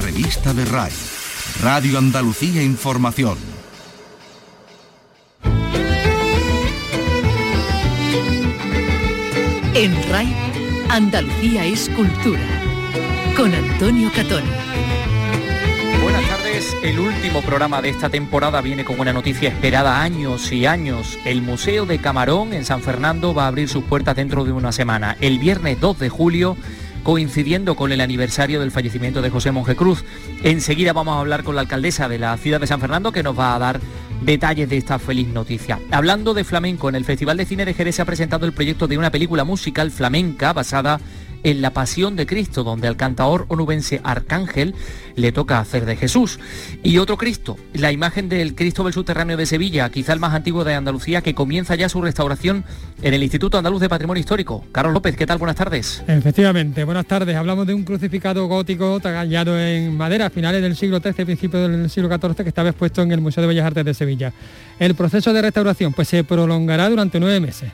revista de RAI, Radio Andalucía Información. En RAI, Andalucía es cultura. Con Antonio Catón. Buenas tardes, el último programa de esta temporada viene con una noticia esperada años y años. El Museo de Camarón en San Fernando va a abrir sus puertas dentro de una semana. El viernes 2 de julio coincidiendo con el aniversario del fallecimiento de José Monje Cruz. Enseguida vamos a hablar con la alcaldesa de la ciudad de San Fernando que nos va a dar detalles de esta feliz noticia. Hablando de flamenco, en el Festival de Cine de Jerez se ha presentado el proyecto de una película musical flamenca basada la Pasión de Cristo, donde al cantador onubense Arcángel le toca hacer de Jesús. Y otro Cristo, la imagen del Cristo del Subterráneo de Sevilla, quizá el más antiguo de Andalucía, que comienza ya su restauración en el Instituto Andaluz de Patrimonio Histórico. Carlos López, ¿qué tal? Buenas tardes. Efectivamente, buenas tardes. Hablamos de un crucificado gótico tallado en madera a finales del siglo XIII, principios del siglo XIV, que estaba expuesto en el Museo de Bellas Artes de Sevilla. El proceso de restauración pues, se prolongará durante nueve meses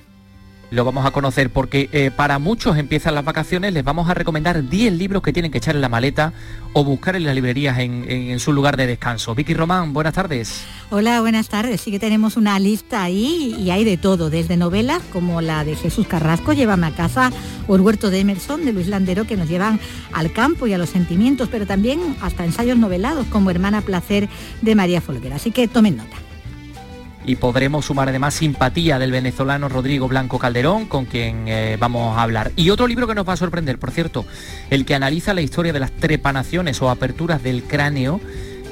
lo vamos a conocer porque eh, para muchos empiezan las vacaciones, les vamos a recomendar 10 libros que tienen que echar en la maleta o buscar en las librerías en, su lugar de descanso. Vicky Román, buenas tardes. Hola, buenas tardes. Sí que tenemos una lista ahí y hay de todo, desde novelas como la de Jesús Carrasco, Llévame a casa, o El huerto de Emerson, de Luis Landero, que nos llevan al campo y a los sentimientos, pero también hasta ensayos novelados como Hermana Placer de María Folguera. Así que tomen nota y podremos sumar además simpatía del venezolano Rodrigo Blanco Calderón, con quien eh, vamos a hablar. Y otro libro que nos va a sorprender, por cierto, el que analiza la historia de las trepanaciones o aperturas del cráneo.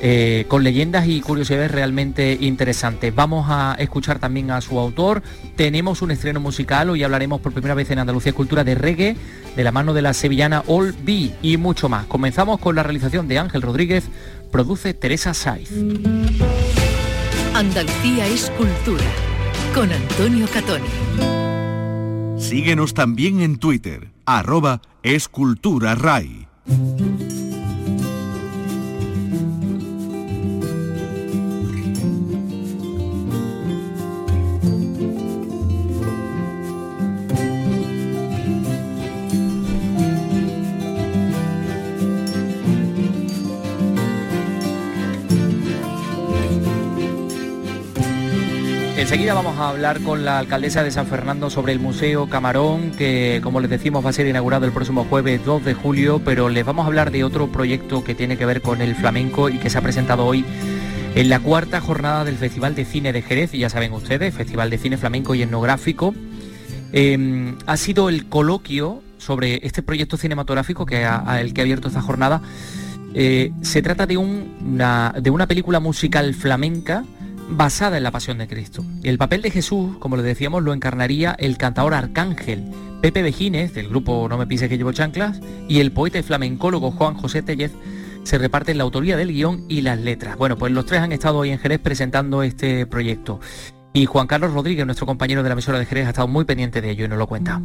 Eh, con leyendas y curiosidades realmente interesantes. Vamos a escuchar también a su autor. Tenemos un estreno musical, hoy hablaremos por primera vez en Andalucía Cultura de reggae, de la mano de la sevillana All B y mucho más. Comenzamos con la realización de Ángel Rodríguez, produce Teresa Saiz. Andalucía es cultura. Con Antonio Catoni. Síguenos también en Twitter, arroba escultura.rai. Enseguida vamos a hablar con la alcaldesa de San Fernando sobre el Museo Camarón, que como les decimos va a ser inaugurado el próximo jueves 2 de julio, pero les vamos a hablar de otro proyecto que tiene que ver con el flamenco y que se ha presentado hoy en la cuarta jornada del Festival de Cine de Jerez, y ya saben ustedes, Festival de Cine Flamenco y Etnográfico. Em, ha sido el coloquio sobre este proyecto cinematográfico que el que ha abierto esta jornada. Eh, se trata de, de una película musical flamenca basada en la pasión de Cristo. El papel de Jesús, como le decíamos, lo encarnaría el cantador Arcángel, Pepe Bejínez, del grupo No me pise que llevo chanclas, y el poeta y flamencólogo Juan José Tellez se reparten la autoría del guion y las letras. Bueno, pues los tres han estado hoy en Jerez presentando este proyecto. Y Juan Carlos Rodríguez, nuestro compañero de la emisora de Jerez, ha estado muy pendiente de ello y nos lo cuenta.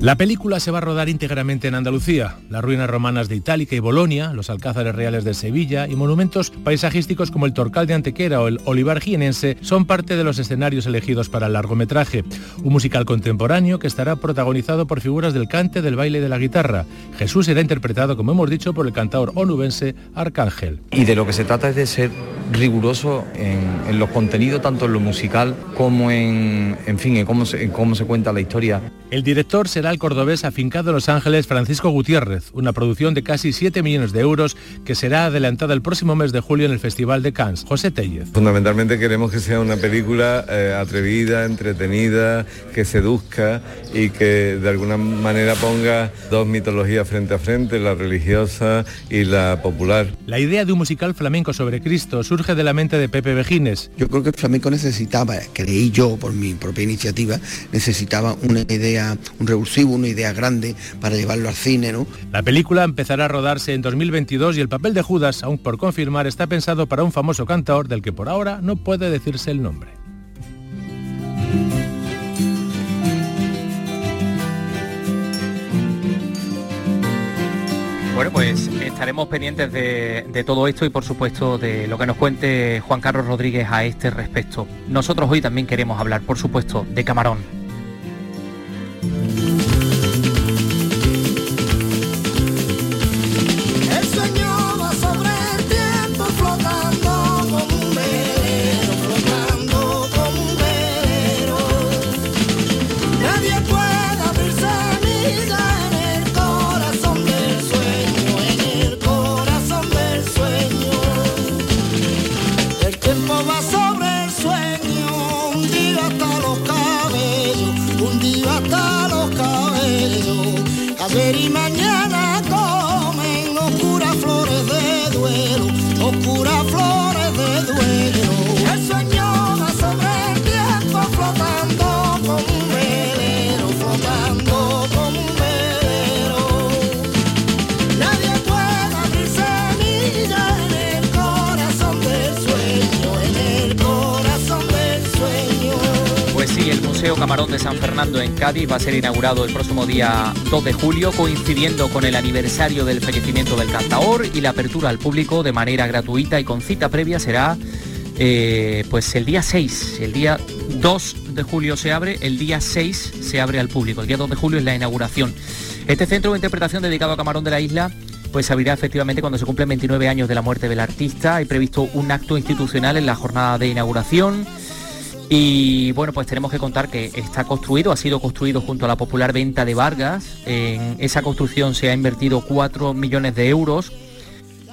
La película se va a rodar íntegramente en Andalucía. Las ruinas romanas de Itálica y Bolonia, los alcázares reales de Sevilla y monumentos paisajísticos como el Torcal de Antequera o el Olivar Jienense son parte de los escenarios elegidos para el largometraje. Un musical contemporáneo que estará protagonizado por figuras del cante, del baile y de la guitarra. Jesús será interpretado, como hemos dicho, por el cantador onubense Arcángel. Y de lo que se trata es de ser riguroso en, en los contenidos, tanto en lo musical como en, en fin, en cómo, se, cómo se cuenta la historia. El director será el cordobés afincado en Los Ángeles Francisco Gutiérrez, una producción de casi 7 millones de euros que será adelantada el próximo mes de julio en el Festival de Cannes. José Tellez. Fundamentalmente queremos que sea una película eh, atrevida, entretenida, que seduzca y que de alguna manera ponga dos mitologías frente a frente, la religiosa y la popular. La idea de un musical flamenco sobre Cristo surge de la mente de Pepe Vejines. Yo creo que el flamenco necesitaba creí yo por mi propia iniciativa, necesitaba una idea, un revulsivo, una idea grande para llevarlo al cine, ¿no? La película empezará a rodarse en 2022 y el papel de Judas, aún por confirmar, está pensado para un famoso cantador del que por ahora no puede decirse el nombre. Bueno, pues estaremos pendientes de, todo esto y por supuesto de lo que nos cuente Juan Carlos Rodríguez a este respecto. Nosotros hoy también queremos hablar, por supuesto, de Camarón. Museo Camarón de San Fernando en Cádiz va a ser inaugurado el próximo día 2 de julio, coincidiendo con el aniversario del fallecimiento del cantaor y la apertura al público de manera gratuita y con cita previa será eh, pues el día 6, el día 2 de julio se abre, el día 6 se abre al público, el día 2 de julio es la inauguración. Este centro de interpretación dedicado a Camarón de la Isla pues abrirá efectivamente cuando se cumplen 29 años de la muerte del artista. Hay previsto un acto institucional en la jornada de inauguración. Y bueno, pues tenemos que contar que está construido, ha sido construido junto a la popular venta de Vargas. En esa construcción se ha invertido 4 millones de euros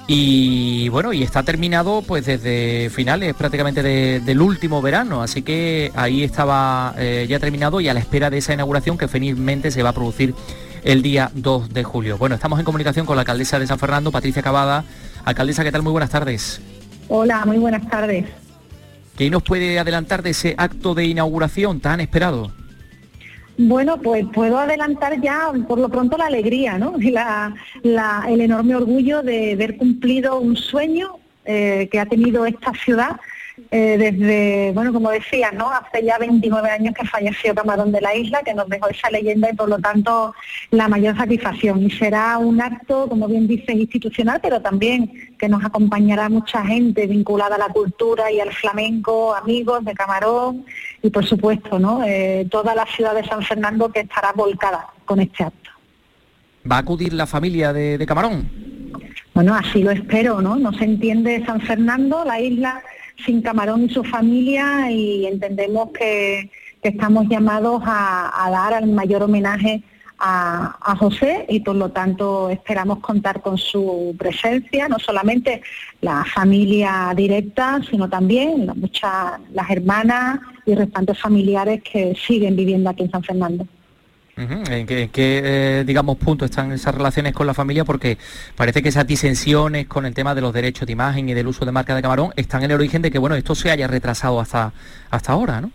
y bueno, y está terminado pues desde finales prácticamente del último verano, así que ahí estaba eh, ya terminado y a la espera de esa inauguración que felizmente se va a producir el día 2 de julio. Bueno, estamos en comunicación con la alcaldesa de San Fernando, Patricia Cavada. Alcaldesa, ¿qué tal? Muy buenas tardes. Hola, muy buenas tardes. ¿Qué nos puede adelantar de ese acto de inauguración tan esperado? Bueno, pues puedo adelantar ya por lo pronto la alegría, ¿no? Y el enorme orgullo de haber cumplido un sueño eh, que ha tenido esta ciudad eh, desde, bueno, como decía, ¿no? Hace ya 29 años que falleció Camarón de la Isla, que nos dejó esa leyenda y por lo tanto la mayor satisfacción. Y será un acto, como bien dice, institucional, pero también que nos acompañará mucha gente vinculada a la cultura y al flamenco, amigos de Camarón y por supuesto, ¿no? Eh, toda la ciudad de San Fernando que estará volcada con este acto. ¿Va a acudir la familia de, de Camarón? Bueno, así lo espero, ¿no? No se entiende San Fernando, la isla sin Camarón y su familia y entendemos que, estamos llamados a, dar el mayor homenaje a, José y por lo tanto esperamos contar con su presencia, no solamente la familia directa, sino también muchas las hermanas y restantes familiares que siguen viviendo aquí en San Fernando. ¿En qué, eh, digamos, punto están esas relaciones con la familia? Porque parece que esas disensiones con el tema de los derechos de imagen y del uso de marca de camarón están en el origen de que, bueno, esto se haya retrasado hasta, hasta ahora, ¿no?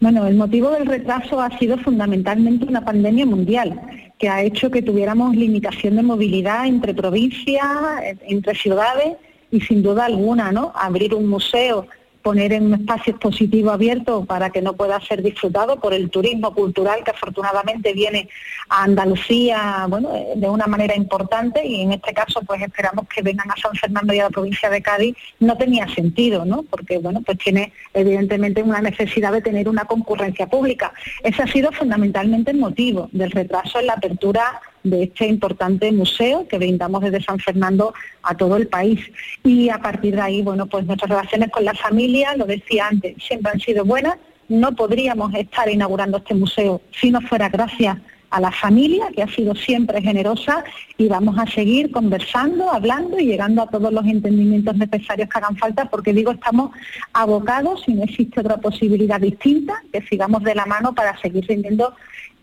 Bueno, el motivo del retraso ha sido fundamentalmente una pandemia mundial que ha hecho que tuviéramos limitación de movilidad entre provincias, entre ciudades y sin duda alguna, ¿no? Abrir un museo poner en un espacio expositivo abierto para que no pueda ser disfrutado por el turismo cultural que afortunadamente viene a Andalucía bueno, de una manera importante y en este caso pues esperamos que vengan a San Fernando y a la provincia de Cádiz, no tenía sentido, ¿no? Porque bueno, pues tiene evidentemente una necesidad de tener una concurrencia pública. Ese ha sido fundamentalmente el motivo del retraso en la apertura de este importante museo que brindamos desde San Fernando a todo el país. Y a partir de ahí, bueno, pues nuestras relaciones con la familia, lo decía antes, siempre han sido buenas. No podríamos estar inaugurando este museo si no fuera gracias a la familia, que ha sido siempre generosa, y vamos a seguir conversando, hablando y llegando a todos los entendimientos necesarios que hagan falta, porque digo, estamos abocados y no existe otra posibilidad distinta que sigamos de la mano para seguir rindiendo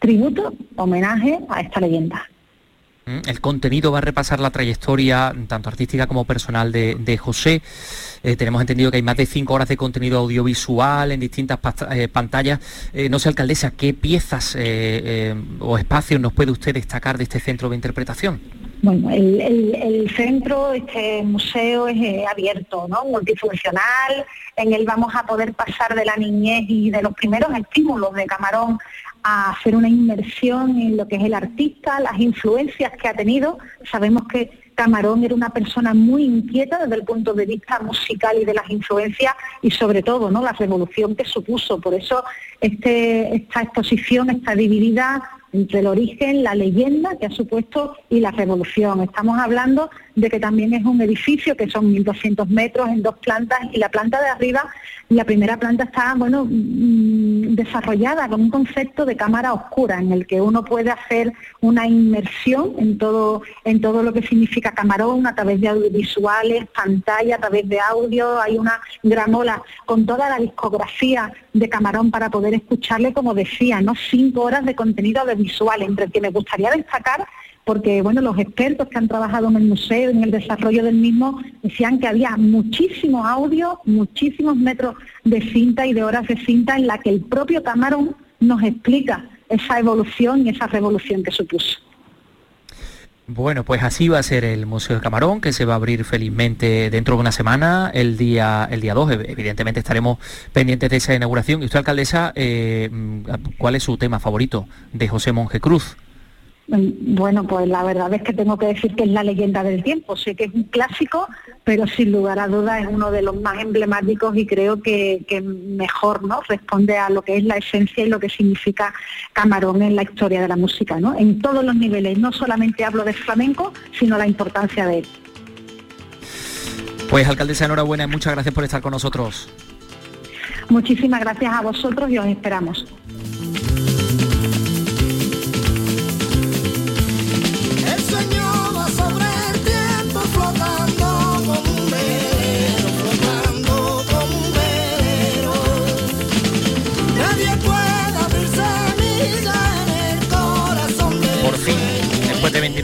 tributo, homenaje a esta leyenda. Mm, el contenido va a repasar la trayectoria tanto artística como personal de, José. Eh, tenemos entendido que hay más de cinco horas de contenido audiovisual en distintas eh, pantallas. Eh, no sé, alcaldesa, ¿qué piezas o espacios nos puede usted destacar de este centro de interpretación? Bueno, el, centro, este museo es abierto, ¿no? multifuncional. En él vamos a poder pasar de la niñez y de los primeros estímulos de Camarón a hacer una inmersión en lo que es el artista, las influencias que ha tenido. Sabemos que Camarón era una persona muy inquieta desde el punto de vista musical y de las influencias y sobre todo ¿no? la revolución que supuso. Por eso este, esta exposición está dividida entre el origen, la leyenda que ha supuesto y la revolución. Estamos hablando de que también es un edificio que son 1.200 metros en dos plantas y la planta de arriba, la primera planta está bueno, mm, desarrollada con un concepto de cámara oscura en el que uno puede hacer una inmersión en todo, en todo lo que significa camarón a través de audiovisuales, pantalla, a través de audio, hay una gramola con toda la discografía de camarón para poder escucharle, como decía, ¿no? cinco horas de contenido audiovisual, entre el que me gustaría destacar porque bueno, los expertos que han trabajado en el museo, en el desarrollo del mismo, decían que había muchísimo audio, muchísimos metros de cinta y de horas de cinta en la que el propio Camarón nos explica esa evolución y esa revolución que supuso. Bueno, pues así va a ser el Museo de Camarón, que se va a abrir felizmente dentro de una semana, el día el día 2. Evidentemente estaremos pendientes de esa inauguración. Y usted, alcaldesa, eh, ¿cuál es su tema favorito de José Monje Cruz? Mm, bueno, pues la verdad es que tengo que decir que es la leyenda del tiempo. Sé que es un clásico, pero sin lugar a dudas es uno de los más emblemáticos y creo que, mejor ¿no? responde a lo que es la esencia y lo que significa Camarón en la historia de la música, ¿no? en todos los niveles. No solamente hablo de flamenco, sino la importancia de él. Pues alcaldesa, enhorabuena y muchas gracias por estar con nosotros. Muchísimas gracias a vosotros y os esperamos.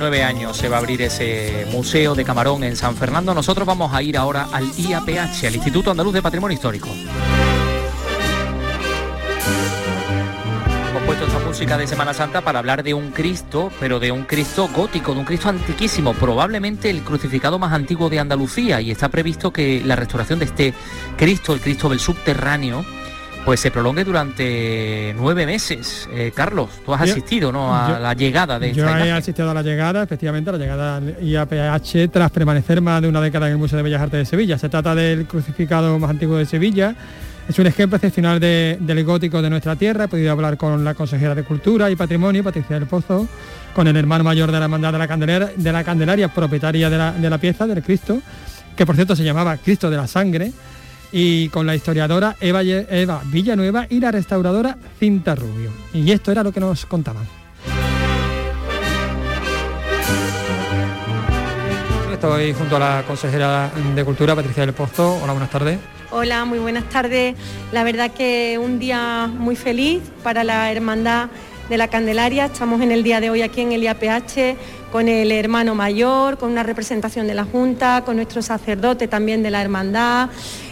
29 años se va a abrir ese museo de Camarón en San Fernando. Nosotros vamos a ir ahora al IAPH, al Instituto Andaluz de Patrimonio Histórico. Hemos puesto esta música de Semana Santa para hablar de un Cristo, pero de un Cristo gótico, de un Cristo antiquísimo, probablemente el crucificado más antiguo de Andalucía. Y está previsto que la restauración de este Cristo, el Cristo del subterráneo, pues se prolongue durante nueve meses. Eh, Carlos, tú has asistido ¿no? a la llegada de Yo he asistido a la llegada, efectivamente, a la llegada al IAPH tras permanecer más de una década en el Museo de Bellas Artes de Sevilla. Se trata del crucificado más antiguo de Sevilla. Es un ejemplo excepcional del gótico de nuestra tierra. He podido hablar con la consejera de Cultura y Patrimonio, Patricia del Pozo, con el hermano mayor de la hermandad de la Candelaria, de la Candelaria propietaria de la, de la pieza, del Cristo, que por cierto se llamaba Cristo de la Sangre y con la historiadora Eva, Eva Villanueva y la restauradora Cinta Rubio. Y esto era lo que nos contaban. Estoy junto a la consejera de Cultura, Patricia del Pozo. Hola, buenas tardes. Hola, muy buenas tardes. La verdad que un día muy feliz para la Hermandad de la Candelaria. Estamos en el día de hoy aquí en el IAPH con el hermano mayor, con una representación de la Junta, con nuestro sacerdote también de la Hermandad.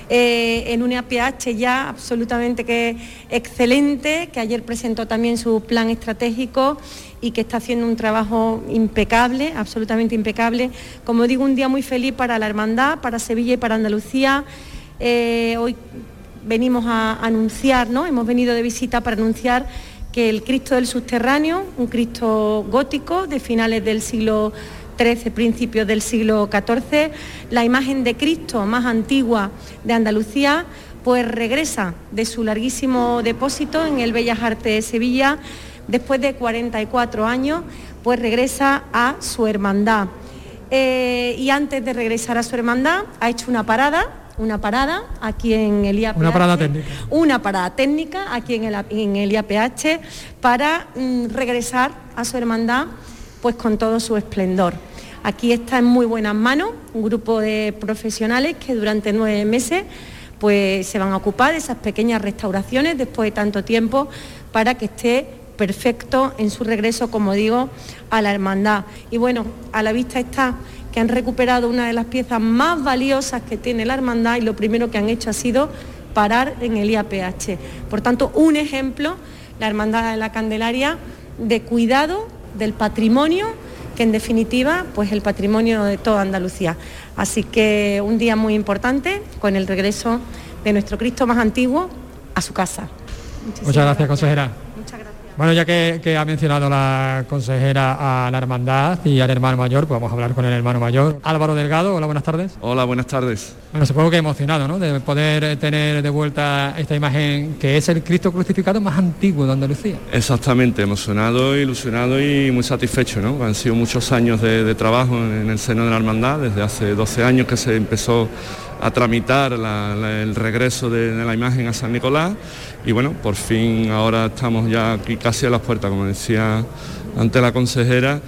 Eh, en un APH ya absolutamente que excelente, que ayer presentó también su plan estratégico y que está haciendo un trabajo impecable, absolutamente impecable. Como digo, un día muy feliz para la Hermandad, para Sevilla y para Andalucía. Eh, hoy venimos a anunciar, ¿no? Hemos venido de visita para anunciar que el Cristo del Subterráneo, un Cristo gótico de finales del siglo XIII, principios del siglo XIV, la imagen de Cristo más antigua de Andalucía, pues regresa de su larguísimo depósito en el Bellas Artes de Sevilla, después de 44 años, pues regresa a su hermandad. Eh, y antes de regresar a su hermandad, ha hecho una parada una parada aquí en el IAPH. Una parada técnica. Una parada técnica aquí en el, en el IAPH para mm, regresar a su hermandad pues con todo su esplendor. Aquí está en muy buenas manos un grupo de profesionales que durante nueve meses pues se van a ocupar de esas pequeñas restauraciones después de tanto tiempo para que esté perfecto en su regreso, como digo, a la hermandad. Y bueno, a la vista está que han recuperado una de las piezas más valiosas que tiene la hermandad y lo primero que han hecho ha sido parar en el IAPH. Por tanto, un ejemplo, la Hermandad de la Candelaria, de cuidado del patrimonio, que en definitiva, pues el patrimonio de toda Andalucía. Así que un día muy importante con el regreso de nuestro Cristo más antiguo a su casa. Muchas gracias, consejera. Bueno, ya que, ha mencionado la consejera a la hermandad y al hermano mayor, pues vamos a hablar con el hermano mayor. Álvaro Delgado, hola, buenas tardes. Hola, buenas tardes. Bueno, supongo que emocionado, ¿no? De poder tener de vuelta esta imagen que es el Cristo crucificado más antiguo de Andalucía. Exactamente, emocionado, ilusionado y muy satisfecho, ¿no? Han sido muchos años de, trabajo en el seno de la hermandad, desde hace 12 años que se empezó a tramitar el regreso de, la imagen a San Nicolás. Y bueno, por fin ahora estamos ya aquí casi a las puertas, como decía ante la consejera,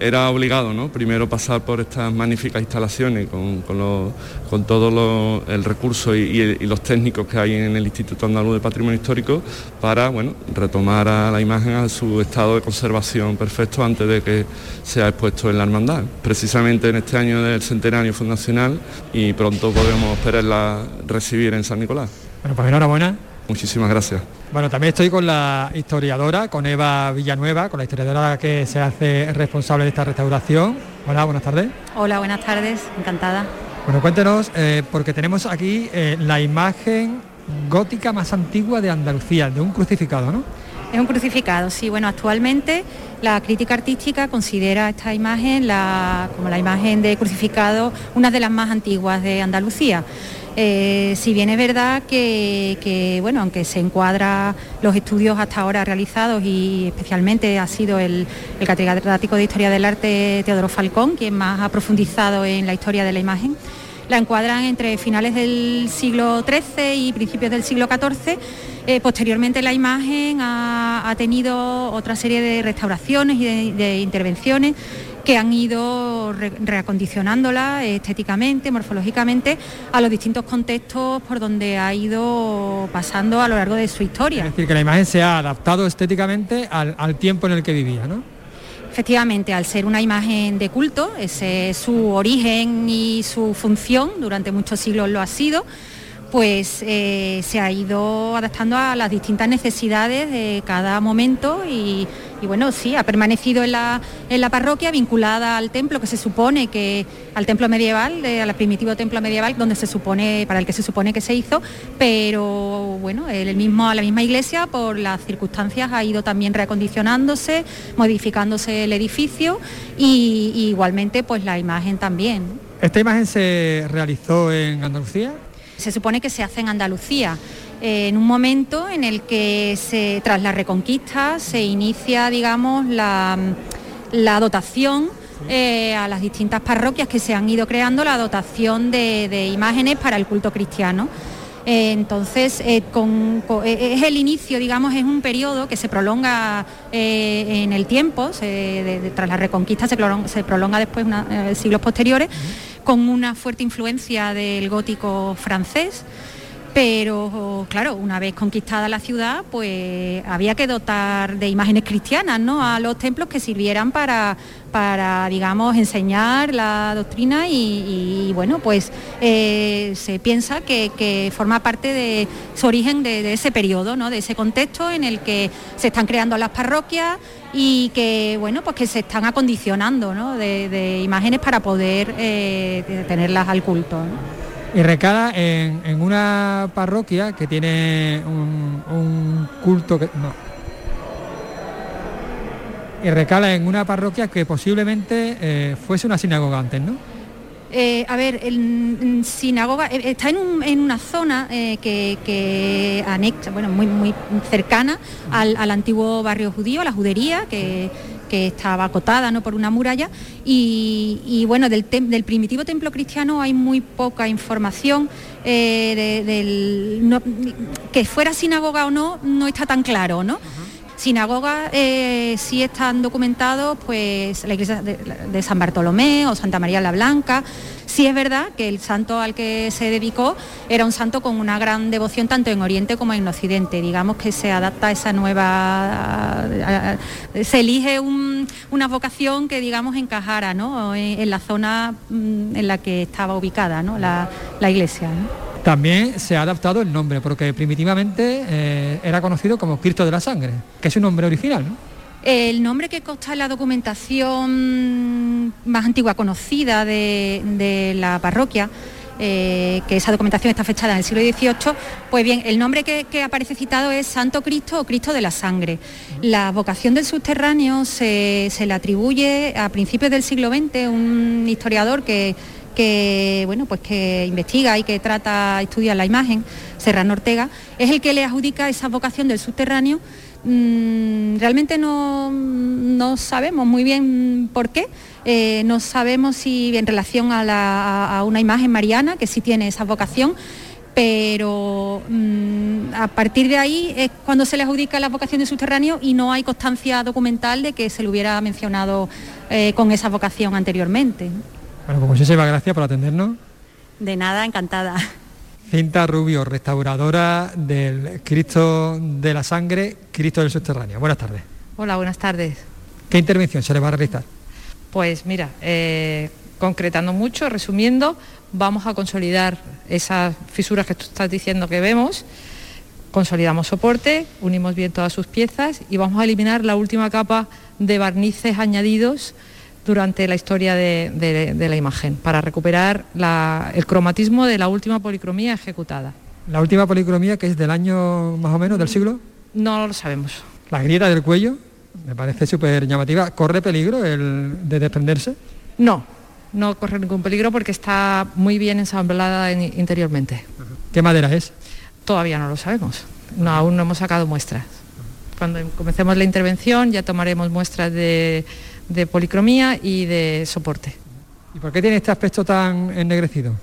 era obligado, ¿no? Primero pasar por estas magníficas instalaciones con, todo el recurso y, los técnicos que hay en el Instituto Andaluz de Patrimonio Histórico para, bueno, retomar a la imagen a su estado de conservación perfecto antes de que sea expuesto en la hermandad. Precisamente en este año del centenario fundacional y pronto podemos esperarla recibir en San Nicolás. Bueno, pues enhorabuena Muchísimas gracias. Bueno, también estoy con la historiadora, con Eva Villanueva, con la historiadora que se hace responsable de esta restauración. Hola, buenas tardes. Hola, buenas tardes, encantada. Bueno, cuéntenos, eh, porque tenemos aquí eh, la imagen gótica más antigua de Andalucía, de un crucificado, ¿no? Es un crucificado, sí. Bueno, actualmente la crítica artística considera esta imagen como la imagen de crucificado una de las más antiguas de Andalucía. Eh, si bien es verdad que, bueno, aunque se encuadra los estudios hasta ahora realizados y especialmente ha sido el, el catedrático de Historia del Arte Teodoro Falcón quien más ha profundizado en la historia de la imagen, la encuadran entre finales del siglo XIII y principios del siglo XIV. Eh, posteriormente la imagen ha, tenido otra serie de restauraciones y de, intervenciones que han ido reacondicionándola estéticamente, morfológicamente, a los distintos contextos por donde ha ido pasando a lo largo de su historia. Es decir, que la imagen se ha adaptado estéticamente al, al tiempo en el que vivía, ¿no? Efectivamente, al ser una imagen de culto, ese es su origen y su función, durante muchos siglos lo ha sido, pues eh, se ha ido adaptando a las distintas necesidades de cada momento y, bueno, sí, ha permanecido en la, parroquia vinculada al templo que se supone que, al templo medieval, al primitivo templo medieval donde se supone, para el que se supone que se hizo, pero bueno, el mismo, la misma iglesia por las circunstancias ha ido también reacondicionándose, modificándose el edificio y, y igualmente pues la imagen también. ¿Esta imagen se realizó en Andalucía? se supone que se hace en Andalucía. Eh, en un momento en el que tras la reconquista se inicia, digamos, la, dotación eh, a las distintas parroquias que se han ido creando, la dotación de, imágenes para el culto cristiano. Eh, entonces, es el inicio, digamos, es un periodo que se prolonga en el tiempo, tras la reconquista se prolonga, se prolonga después siglos posteriores con una fuerte influencia del gótico francés. Pero claro, una vez conquistada la ciudad, pues había que dotar de imágenes cristianas ¿no? a los templos que sirvieran para, para digamos, enseñar la doctrina y, bueno, pues eh, se piensa que, forma parte de su origen de, ese periodo, ¿no? de ese contexto en el que se están creando las parroquias, y que bueno pues que se están acondicionando de, imágenes para poder eh, tenerlas al culto. Y recala en, una parroquia que tiene un, culto que. No. Y recala en una parroquia que posiblemente eh, fuese una sinagoga antes, ¿no? Eh, a ver, el, sinagoga eh, está en, una zona que, anexa, bueno, muy, muy cercana al, antiguo barrio judío, la judería, que, estaba acotada ¿no? por una muralla. Y, bueno, del, primitivo templo cristiano hay muy poca información. que fuera sinagoga o no, no está tan claro, ¿no? Sinagogas eh, sí están documentados, pues la iglesia de, San Bartolomé o Santa María la Blanca. Sí es verdad que el santo al que se dedicó era un santo con una gran devoción tanto en Oriente como en Occidente. Digamos que se adapta a esa nueva... se elige una vocación que digamos encajara en, la zona mm, en la que estaba ubicada la, iglesia. También se ha adaptado el nombre, porque primitivamente eh, era conocido como Cristo de la Sangre, que es un nombre original, ¿no? El nombre que consta en la documentación más antigua conocida de, la parroquia, eh, que esa documentación está fechada en el siglo XVIII, pues bien, el nombre que, aparece citado es Santo Cristo o Cristo de la Sangre. La vocación del subterráneo se, le atribuye a principios del siglo XX, un historiador que bueno pues que investiga y que trata estudia la imagen Serrano Ortega es el que le adjudica esa vocación del subterráneo mm, realmente no, no, sabemos muy bien por qué eh, no sabemos si en relación a, una imagen mariana que sí tiene esa vocación pero mm, a partir de ahí es cuando se le adjudica la vocación del subterráneo y no hay constancia documental de que se le hubiera mencionado eh, con esa vocación anteriormente. Bueno, pues muchísimas gracias por atendernos. De nada, encantada. Cinta Rubio, restauradora del Cristo de la Sangre, Cristo del Subterráneo. Buenas tardes. Hola, buenas tardes. ¿Qué intervención se le va a realizar? Pues mira, eh, concretando mucho, resumiendo, vamos a consolidar esas fisuras que tú estás diciendo que vemos Consolidamos soporte, unimos bien todas sus piezas y vamos a eliminar la última capa de barnices añadidos durante la historia de, la imagen para recuperar el cromatismo de la última policromía ejecutada. ¿La última policromía que es del año más o menos del siglo? No lo sabemos. ¿La grieta del cuello? Me parece súper llamativa. ¿Corre peligro el de desprenderse? No, no corre ningún peligro porque está muy bien ensamblada interiormente. ¿Qué madera es? Todavía no lo sabemos. No, aún no hemos sacado muestras. Cuando comencemos la intervención ya tomaremos muestras de, de policromía y de soporte. ¿Y por qué tiene este aspecto tan ennegrecido?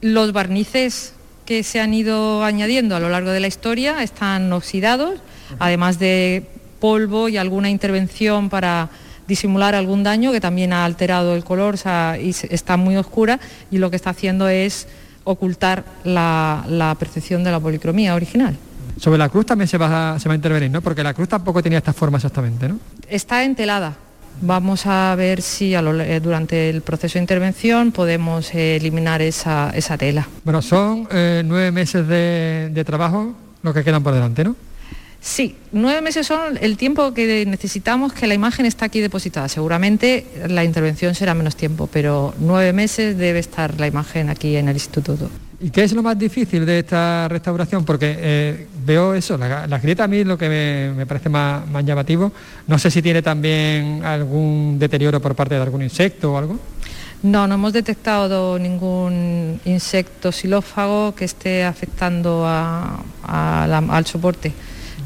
Los barnices que se han ido añadiendo a lo largo de la historia están oxidados, además de polvo y alguna intervención para disimular algún daño que también ha alterado el color y está muy oscura y lo que está haciendo es ocultar la, percepción de la policromía original. Sobre la cruz también se va, se va a intervenir, ¿no? Porque la cruz tampoco tenía esta forma exactamente, ¿no? Está entelada, Vamos a ver si eh, durante el proceso de intervención podemos eh, eliminar esa, tela. Bueno, son eh, nueve meses de, de trabajo lo que quedan por delante, ¿no? Sí, nueve meses son el tiempo que necesitamos que la imagen está aquí depositada. Seguramente la intervención será menos tiempo, pero nueve meses debe estar la imagen aquí en el instituto. ¿Y qué es lo más difícil de esta restauración? Porque eh, veo eso, la, grieta a mí es lo que me, parece más, llamativo. No sé si tiene también algún deterioro por parte de algún insecto o algo. No, no hemos detectado ningún insecto xilófago que esté afectando al soporte,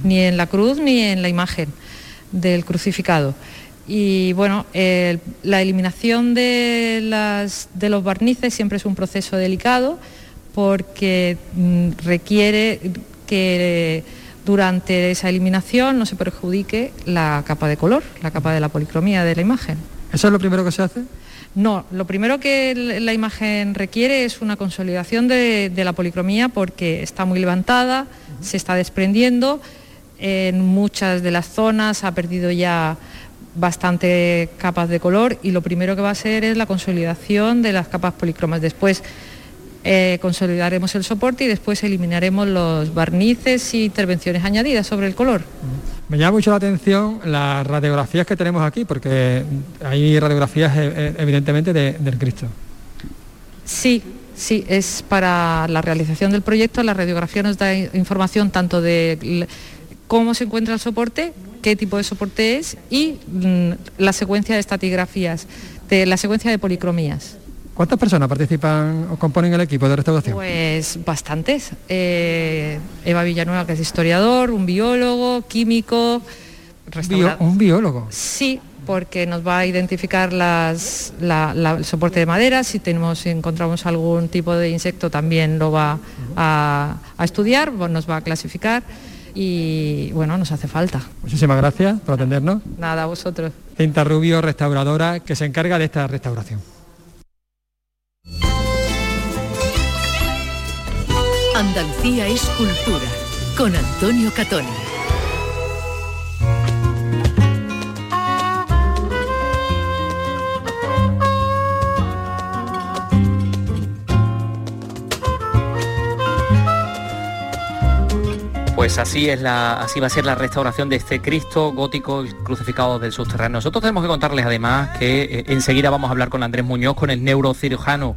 ni en la cruz ni en la imagen del crucificado. Y bueno, la eliminación de los barnices siempre es un proceso delicado porque mm, requiere que durante esa eliminación no se perjudique la capa de color, la capa de la policromía de la imagen. ¿Eso es lo primero que se hace? No, lo primero que la imagen requiere es una consolidación de, la policromía porque está muy levantada, se está desprendiendo, en muchas de las zonas ha perdido ya bastante capas de color y lo primero que va a hacer es la consolidación de las capas policromas. Después eh, consolidaremos el soporte y después eliminaremos los barnices y intervenciones añadidas sobre el color. Me llama mucho la atención las radiografías que tenemos aquí, porque hay radiografías eh, eh, evidentemente del Cristo. Sí, sí, es para la realización del proyecto, la radiografía nos da información tanto de cómo se encuentra el soporte, qué tipo de soporte es y mm, la secuencia de estatigrafías, de la secuencia de policromías. ¿Cuántas personas participan o componen el equipo de restauración? Pues bastantes. Eh, Eva Villanueva, que es historiador, un biólogo, químico, ¿Un biólogo? Sí, porque nos va a identificar las, el soporte de madera, si tenemos, encontramos algún tipo de insecto también lo va a, estudiar, nos va a clasificar y bueno, nos hace falta. Muchísimas gracias por atendernos. Nada, a vosotros. Cinta Rubio, restauradora, que se encarga de esta restauración. Andalucía es cultura, con Antonio Catoni. Pues así es la, así va a ser la restauración de este Cristo gótico crucificado del subterráneo. Nosotros tenemos que contarles además que eh, enseguida vamos a hablar con Andrés Muñoz, con el neurocirujano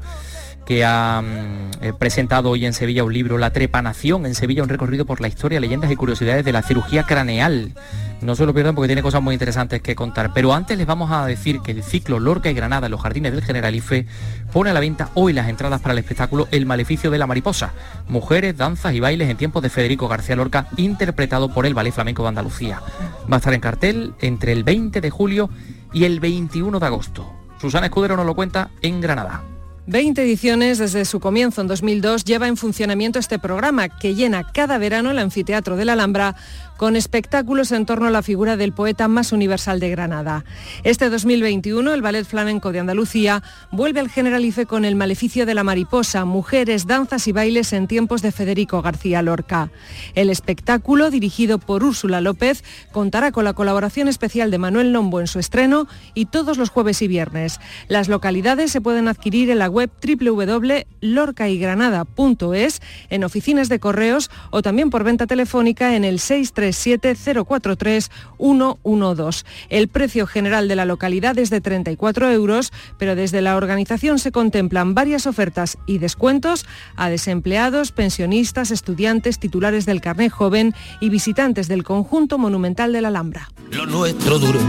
que ha mm, eh, presentado hoy en Sevilla un libro, La Trepanación, en Sevilla un recorrido por la historia, leyendas y curiosidades de la cirugía craneal. No se lo pierdan porque tiene cosas muy interesantes que contar. Pero antes les vamos a decir que el ciclo Lorca y Granada en los jardines del Generalife pone a la venta hoy las entradas para el espectáculo El Maleficio de la Mariposa. Mujeres, danzas y bailes en tiempos de Federico García Lorca, interpretado por el Ballet Flamenco de Andalucía. Va a estar en cartel entre el 20 de julio y el 21 de agosto. Susana Escudero nos lo cuenta en Granada. 20 ediciones desde su comienzo en 2002 lleva en funcionamiento este programa que llena cada verano el anfiteatro de la Alhambra con espectáculos en torno a la figura del poeta más universal de Granada. Este 2021, el Ballet Flamenco de Andalucía vuelve al Generalife con El Maleficio de la Mariposa, Mujeres, Danzas y Bailes en tiempos de Federico García Lorca. El espectáculo, dirigido por Úrsula López, contará con la colaboración especial de Manuel Nombo en su estreno y todos los jueves y viernes. Las localidades se pueden adquirir en la web www.lorcaygranada.es, en oficinas de correos o también por venta telefónica en el 637-043-112. El precio general de la localidad es de 34 euros, pero desde la organización se contemplan varias ofertas y descuentos a desempleados, pensionistas, estudiantes, titulares del carné joven y visitantes del conjunto monumental de la Alhambra. Lo nuestro duro.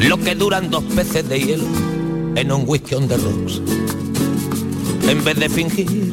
Lo que duran dos peces de hielo en un whisky on the rocks. En vez de fingir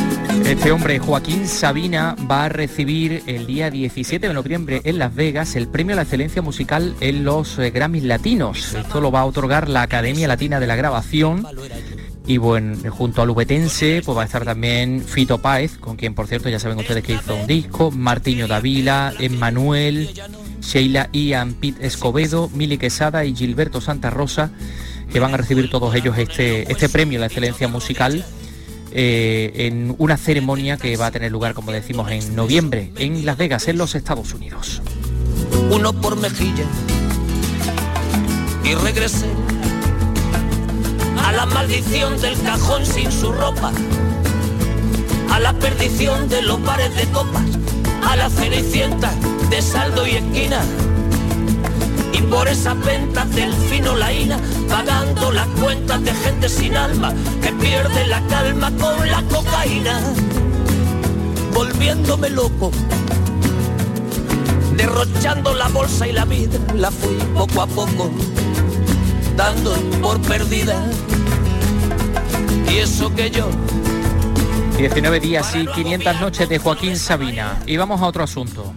Este hombre, Joaquín Sabina, va a recibir el día 17 de noviembre en Las Vegas el premio a la excelencia musical en los eh, Grammys Latinos. Esto lo va a otorgar la Academia Latina de la Grabación. Y bueno, junto al ubetense pues va a estar también Fito Páez, con quien por cierto ya saben ustedes que hizo un disco, Martiño Davila, Emmanuel, Sheila Ian, Pete Escobedo, Mili Quesada y Gilberto Santa Rosa, que van a recibir todos ellos este, este premio a la excelencia musical eh, en una ceremonia que va a tener lugar, como decimos, en noviembre en Las Vegas, en los Estados Unidos. Uno por mejilla y regresé a la maldición del cajón sin su ropa, a la perdición de los bares de copas, a la cenicienta de saldo y esquina por esas ventas del fino laína, pagando las cuentas de gente sin alma que pierde la calma con la cocaína, volviéndome loco, derrochando la bolsa y la vida, la fui poco a poco, dando por perdida. Y eso que yo 19 días y 500 noches de Joaquín Sabina. Y vamos a otro asunto.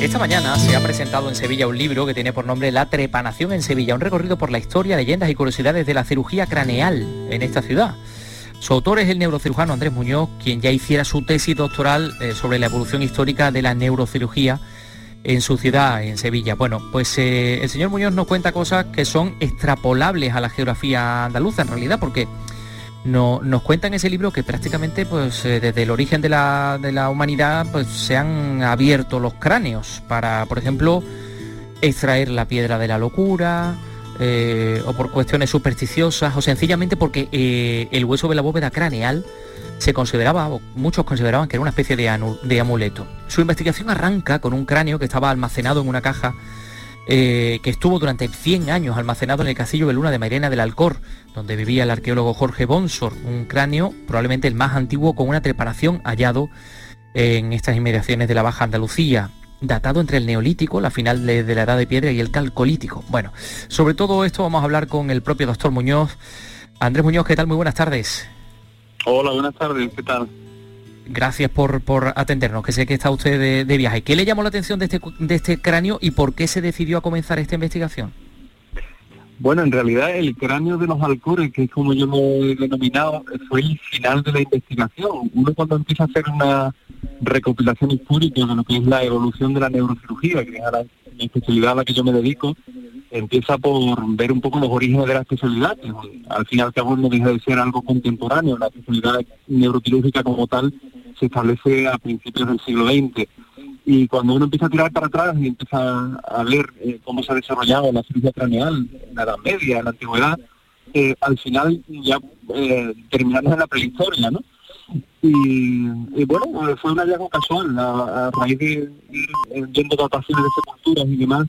Esta mañana se ha presentado en Sevilla un libro que tiene por nombre La trepanación en Sevilla, un recorrido por la historia, leyendas y curiosidades de la cirugía craneal en esta ciudad. Su autor es el neurocirujano Andrés Muñoz, quien ya hiciera su tesis doctoral eh, sobre la evolución histórica de la neurocirugía en su ciudad, en Sevilla. Bueno, pues eh, el señor Muñoz nos cuenta cosas que son extrapolables a la geografía andaluza en realidad, porque nos cuenta en ese libro que prácticamente pues, eh, desde el origen de la, de la humanidad pues, se han abierto los cráneos para, por ejemplo, extraer la piedra de la locura, eh, o por cuestiones supersticiosas, o sencillamente porque eh, el hueso de la bóveda craneal se consideraba, o muchos consideraban que era una especie de, de amuleto. Su investigación arranca con un cráneo que estaba almacenado en una caja eh, que estuvo durante 100 años almacenado en el castillo de Luna de Mairena del Alcor, donde vivía el arqueólogo Jorge Bonsor, un cráneo probablemente el más antiguo con una preparación hallado en estas inmediaciones de la Baja Andalucía, datado entre el neolítico, la final de, la edad de piedra y el calcolítico. Bueno, sobre todo esto vamos a hablar con el propio doctor Muñoz. Andrés Muñoz, ¿qué tal? Muy buenas tardes. Hola, buenas tardes, ¿qué tal? Gracias por, atendernos, que sé que está usted de, viaje. ¿Qué le llamó la atención de este, de este cráneo y por qué se decidió a comenzar esta investigación? Bueno, en realidad el cráneo de los alcores, que es como yo lo he denominado, fue el final de la investigación. Uno cuando empieza a hacer una recopilación histórica de lo que es la evolución de la neurocirugía, que es la especialidad a la que yo me dedico, empieza por ver un poco los orígenes de la especialidad, que al fin y al cabo no deja de ser algo contemporáneo, la especialidad neuroquirúrgica como tal se establece a principios del siglo XX. Y cuando uno empieza a tirar para atrás y empieza a ver eh, cómo se ha desarrollado la cirugía craneal en la Edad Media, en la Antigüedad, eh, al final ya eh, terminamos en la prehistoria, ¿no? Y, bueno, fue un hallazgo casual, a, raíz de ir viendo dataciones de sepulturas y demás,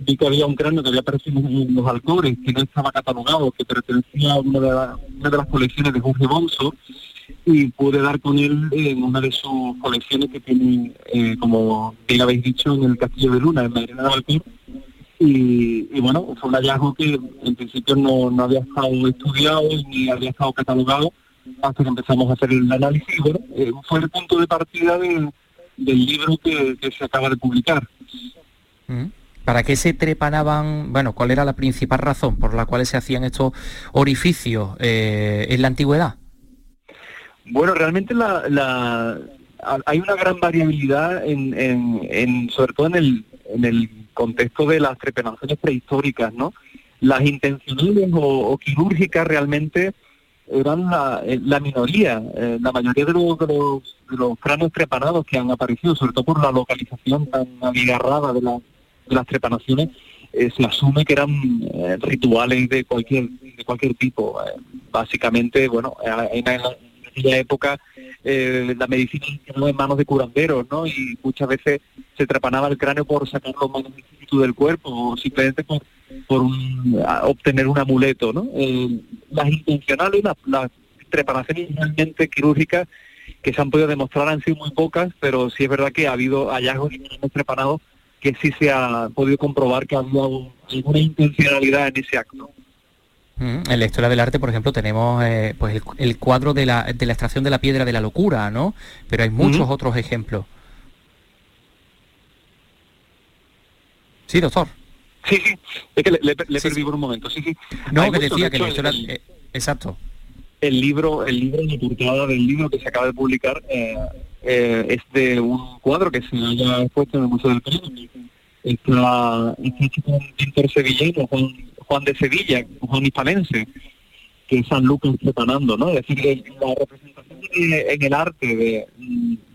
vi que había un cráneo que había aparecido en los alcores, que no estaba catalogado, que pertenecía a una de, las colecciones de Jorge Bonso, y pude dar con él en una de sus colecciones que tiene, eh, como bien habéis dicho, en el Castillo de Luna, en Madrid de y, y, bueno, fue un hallazgo que en principio no, no había estado estudiado ni había estado catalogado hasta que empezamos a hacer el análisis. Bueno, eh, fue el punto de partida del libro que, se acaba de publicar. Mm. ¿Para qué se trepanaban? Bueno, ¿cuál era la principal razón por la cual se hacían estos orificios eh, en la antigüedad? Bueno, realmente la, hay una gran variabilidad en, sobre todo en el, en el contexto de las trepanaciones prehistóricas, ¿no? Las intencionales o, quirúrgicas realmente eran la, eh, minoría. Eh, la mayoría de los, de los, cráneos trepanados que han aparecido, sobre todo por la localización tan abigarrada de, de las trepanaciones, eh, se asume que eran rituales de cualquier de cualquier tipo. básicamente, bueno, en, aquella época eh, la medicina quedó en manos de curanderos, ¿no? Y muchas veces se trapanaba el cráneo por sacar los malos del cuerpo o simplemente por, por obtener un amuleto, ¿no? Eh, las intencionales, las, las trepanaciones realmente quirúrgicas que se han podido demostrar han sido muy pocas, pero sí es verdad que ha habido hallazgos trepanados que sí se ha podido comprobar que ha habido alguna intencionalidad en ese acto. En la historia del arte, por ejemplo, tenemos eh, pues el, cuadro de la, de la, extracción de la piedra de la locura, ¿no? Pero hay muchos otros ejemplos. Sí, doctor. Sí, sí, es que le, le, perdí por un momento, sí, sí. No, que decía que la historia... Eh, exacto. El libro, el libro, la portada del libro que se acaba de publicar eh, es de un cuadro que se haya expuesto en el Museo del Perú. Está, hecho un pintor sevillano, Juan de Sevilla, Juan Hispalense, que es San Lucas trepanando, ¿no? Es decir, la representación en el arte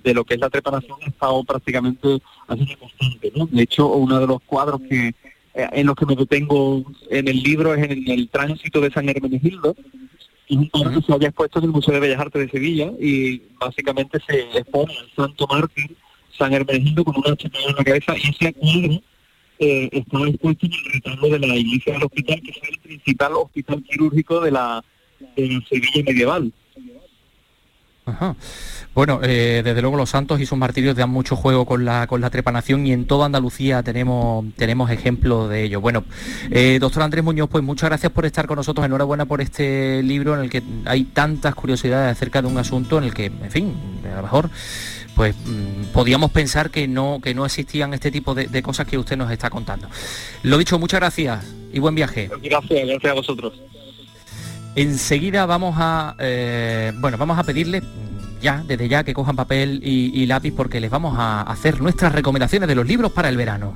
de, lo que es la trepanación ha estado prácticamente así constante, ¿no? De hecho, uno de los cuadros que eh, en los que me detengo en el libro es en el, tránsito de San Hermenegildo, que se había expuesto en el Museo de Bellas Artes de Sevilla y básicamente se expone al santo mártir San Hermenegildo con una hacha en la cabeza y ese cuadro eh, estaba expuesto en el retablo de la iglesia del hospital, que es el principal hospital quirúrgico de la, Sevilla medieval. Bueno, eh, desde luego los santos y sus martirios dan mucho juego con la, con la trepanación y en toda Andalucía tenemos, tenemos ejemplos de ello. Bueno, eh, doctor Andrés Muñoz, pues muchas gracias por estar con nosotros. Enhorabuena por este libro en el que hay tantas curiosidades acerca de un asunto en el que, en fin, a lo mejor pues mm, podíamos pensar que no, que no existían este tipo de, cosas que usted nos está contando. Lo dicho, muchas gracias y buen viaje. Gracias, gracias a vosotros. Enseguida vamos a, eh, bueno, vamos a pedirle ya, desde ya, que cojan papel y lápiz porque les vamos a hacer nuestras recomendaciones de los libros para el verano.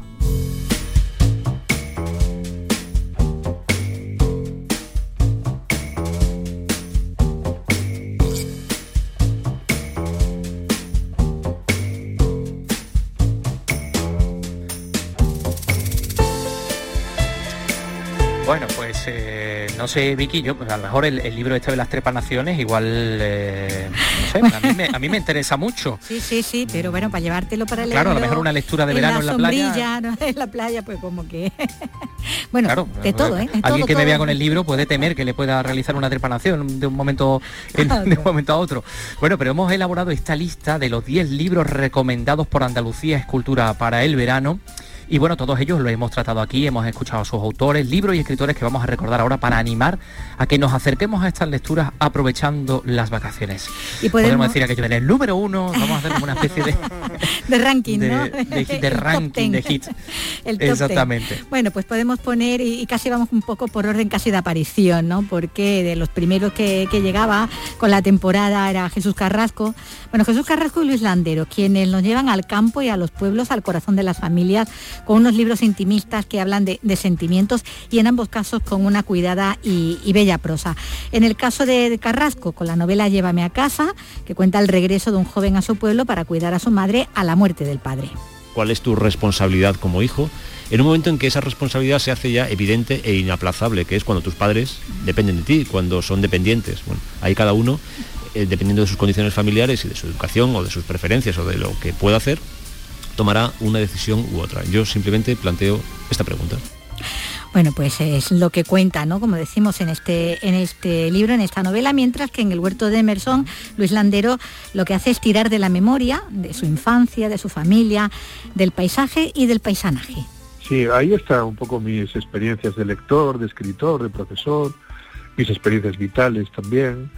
No sé, Vicky, yo pues, a lo mejor el, libro este de las trepanaciones igual, eh, no sé, a mí, me, interesa mucho. Sí, sí, sí, pero bueno, para llevártelo para leerlo... Claro, a lo mejor una lectura de verano en la, playa. ¿no? En la playa, pues como que... bueno, de todo, ¿eh? alguien que me vea con el libro puede temer que le pueda realizar una trepanación de un momento, de un momento a otro. Bueno, pero hemos elaborado esta lista de los 10 libros recomendados por Andalucía Escultura para el verano. Y bueno, todos ellos lo hemos tratado aquí, hemos escuchado a sus autores, libros y escritores que vamos a recordar ahora para animar a que nos acerquemos a estas lecturas aprovechando las vacaciones. Y podemos, decir que en el número uno, vamos a hacer como una especie de... de ranking, de, ¿no? De, ranking, de hit. Exactamente. Bueno, pues podemos poner, y, casi vamos un poco por orden casi de aparición, ¿no? Porque de los primeros que, que llegaba con la temporada era Jesús Carrasco. Bueno, Jesús Carrasco y Luis Landero, quienes nos llevan al campo y a los pueblos, al corazón de las familias con unos libros intimistas que hablan de, sentimientos y en ambos casos con una cuidada y, bella prosa. En el caso de, Carrasco, con la novela Llévame a casa, que cuenta el regreso de un joven a su pueblo para cuidar a su madre a la muerte del padre. ¿Cuál es tu responsabilidad como hijo? en un momento en que esa responsabilidad se hace ya evidente e inaplazable, que es cuando tus padres dependen de ti, cuando son dependientes. Bueno, ahí cada uno, eh, dependiendo de sus condiciones familiares y de su educación o de sus preferencias o de lo que pueda hacer, tomará una decisión u otra. Yo simplemente planteo esta pregunta. Bueno, pues es lo que cuenta, ¿no? Como decimos en este, en este libro, en esta novela, mientras que en el huerto de Emerson, Luis Landero lo que hace es tirar de la memoria, de su infancia, de su familia, del paisaje y del paisanaje. Sí, ahí están un poco mis experiencias de lector, de escritor, de profesor, mis experiencias vitales también.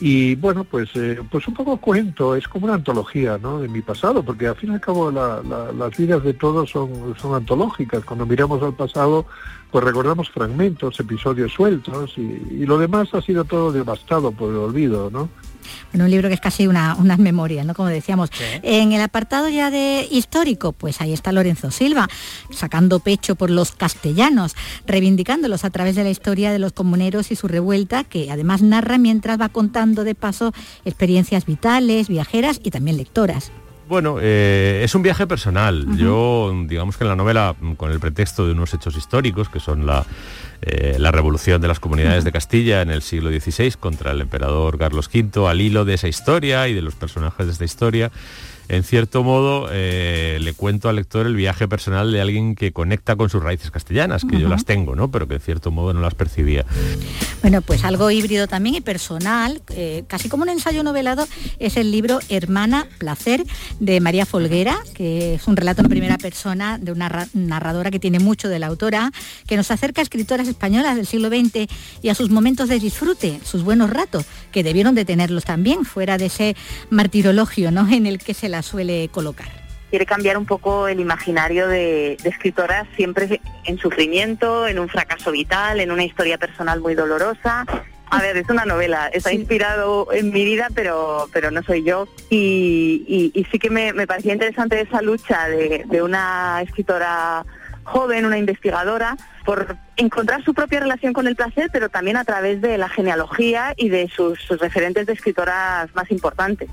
Y bueno, pues, eh, pues un poco cuento, es como una antología ¿no? de mi pasado, porque al fin y al cabo las vidas de todos son, son antológicas. Cuando miramos al pasado, pues recordamos fragmentos, episodios sueltos, y, lo demás ha sido todo devastado por el olvido, ¿no? Bueno, un libro que es casi una, unas memorias, ¿no? Como decíamos. En el apartado ya de histórico, pues ahí está Lorenzo Silva, sacando pecho por los castellanos, reivindicándolos a través de la historia de los comuneros y su revuelta, que además narra mientras va contando de paso experiencias vitales, viajeras y también lectoras. Bueno, eh, es un viaje personal. Yo, digamos que en la novela, con el pretexto de unos hechos históricos, que son la, eh, la revolución de las comunidades de Castilla en el siglo XVI contra el emperador Carlos V, al hilo de esa historia y de los personajes de esta historia, en cierto modo eh, le cuento al lector el viaje personal de alguien que conecta con sus raíces castellanas, que yo las tengo, ¿no? pero que en cierto modo no las percibía. Bueno, pues algo híbrido también y personal, eh, casi como un ensayo novelado, es el libro Hermana Placer de María Folguera, que es un relato en primera persona de una narradora que tiene mucho de la autora, que nos acerca a escritoras españolas del siglo XX y a sus momentos de disfrute, sus buenos ratos, que debieron de tenerlos también, fuera de ese martirologio ¿no? en el que se la suele colocar quiere cambiar un poco el imaginario de, escritoras siempre en sufrimiento, en un fracaso vital, en una historia personal muy dolorosa. A ver, es una novela, está inspirado en mi vida, pero, pero no soy yo. Y, sí que me, parecía interesante esa lucha de, una escritora joven, una investigadora, por encontrar su propia relación con el placer, pero también a través de la genealogía y de sus referentes de escritoras más importantes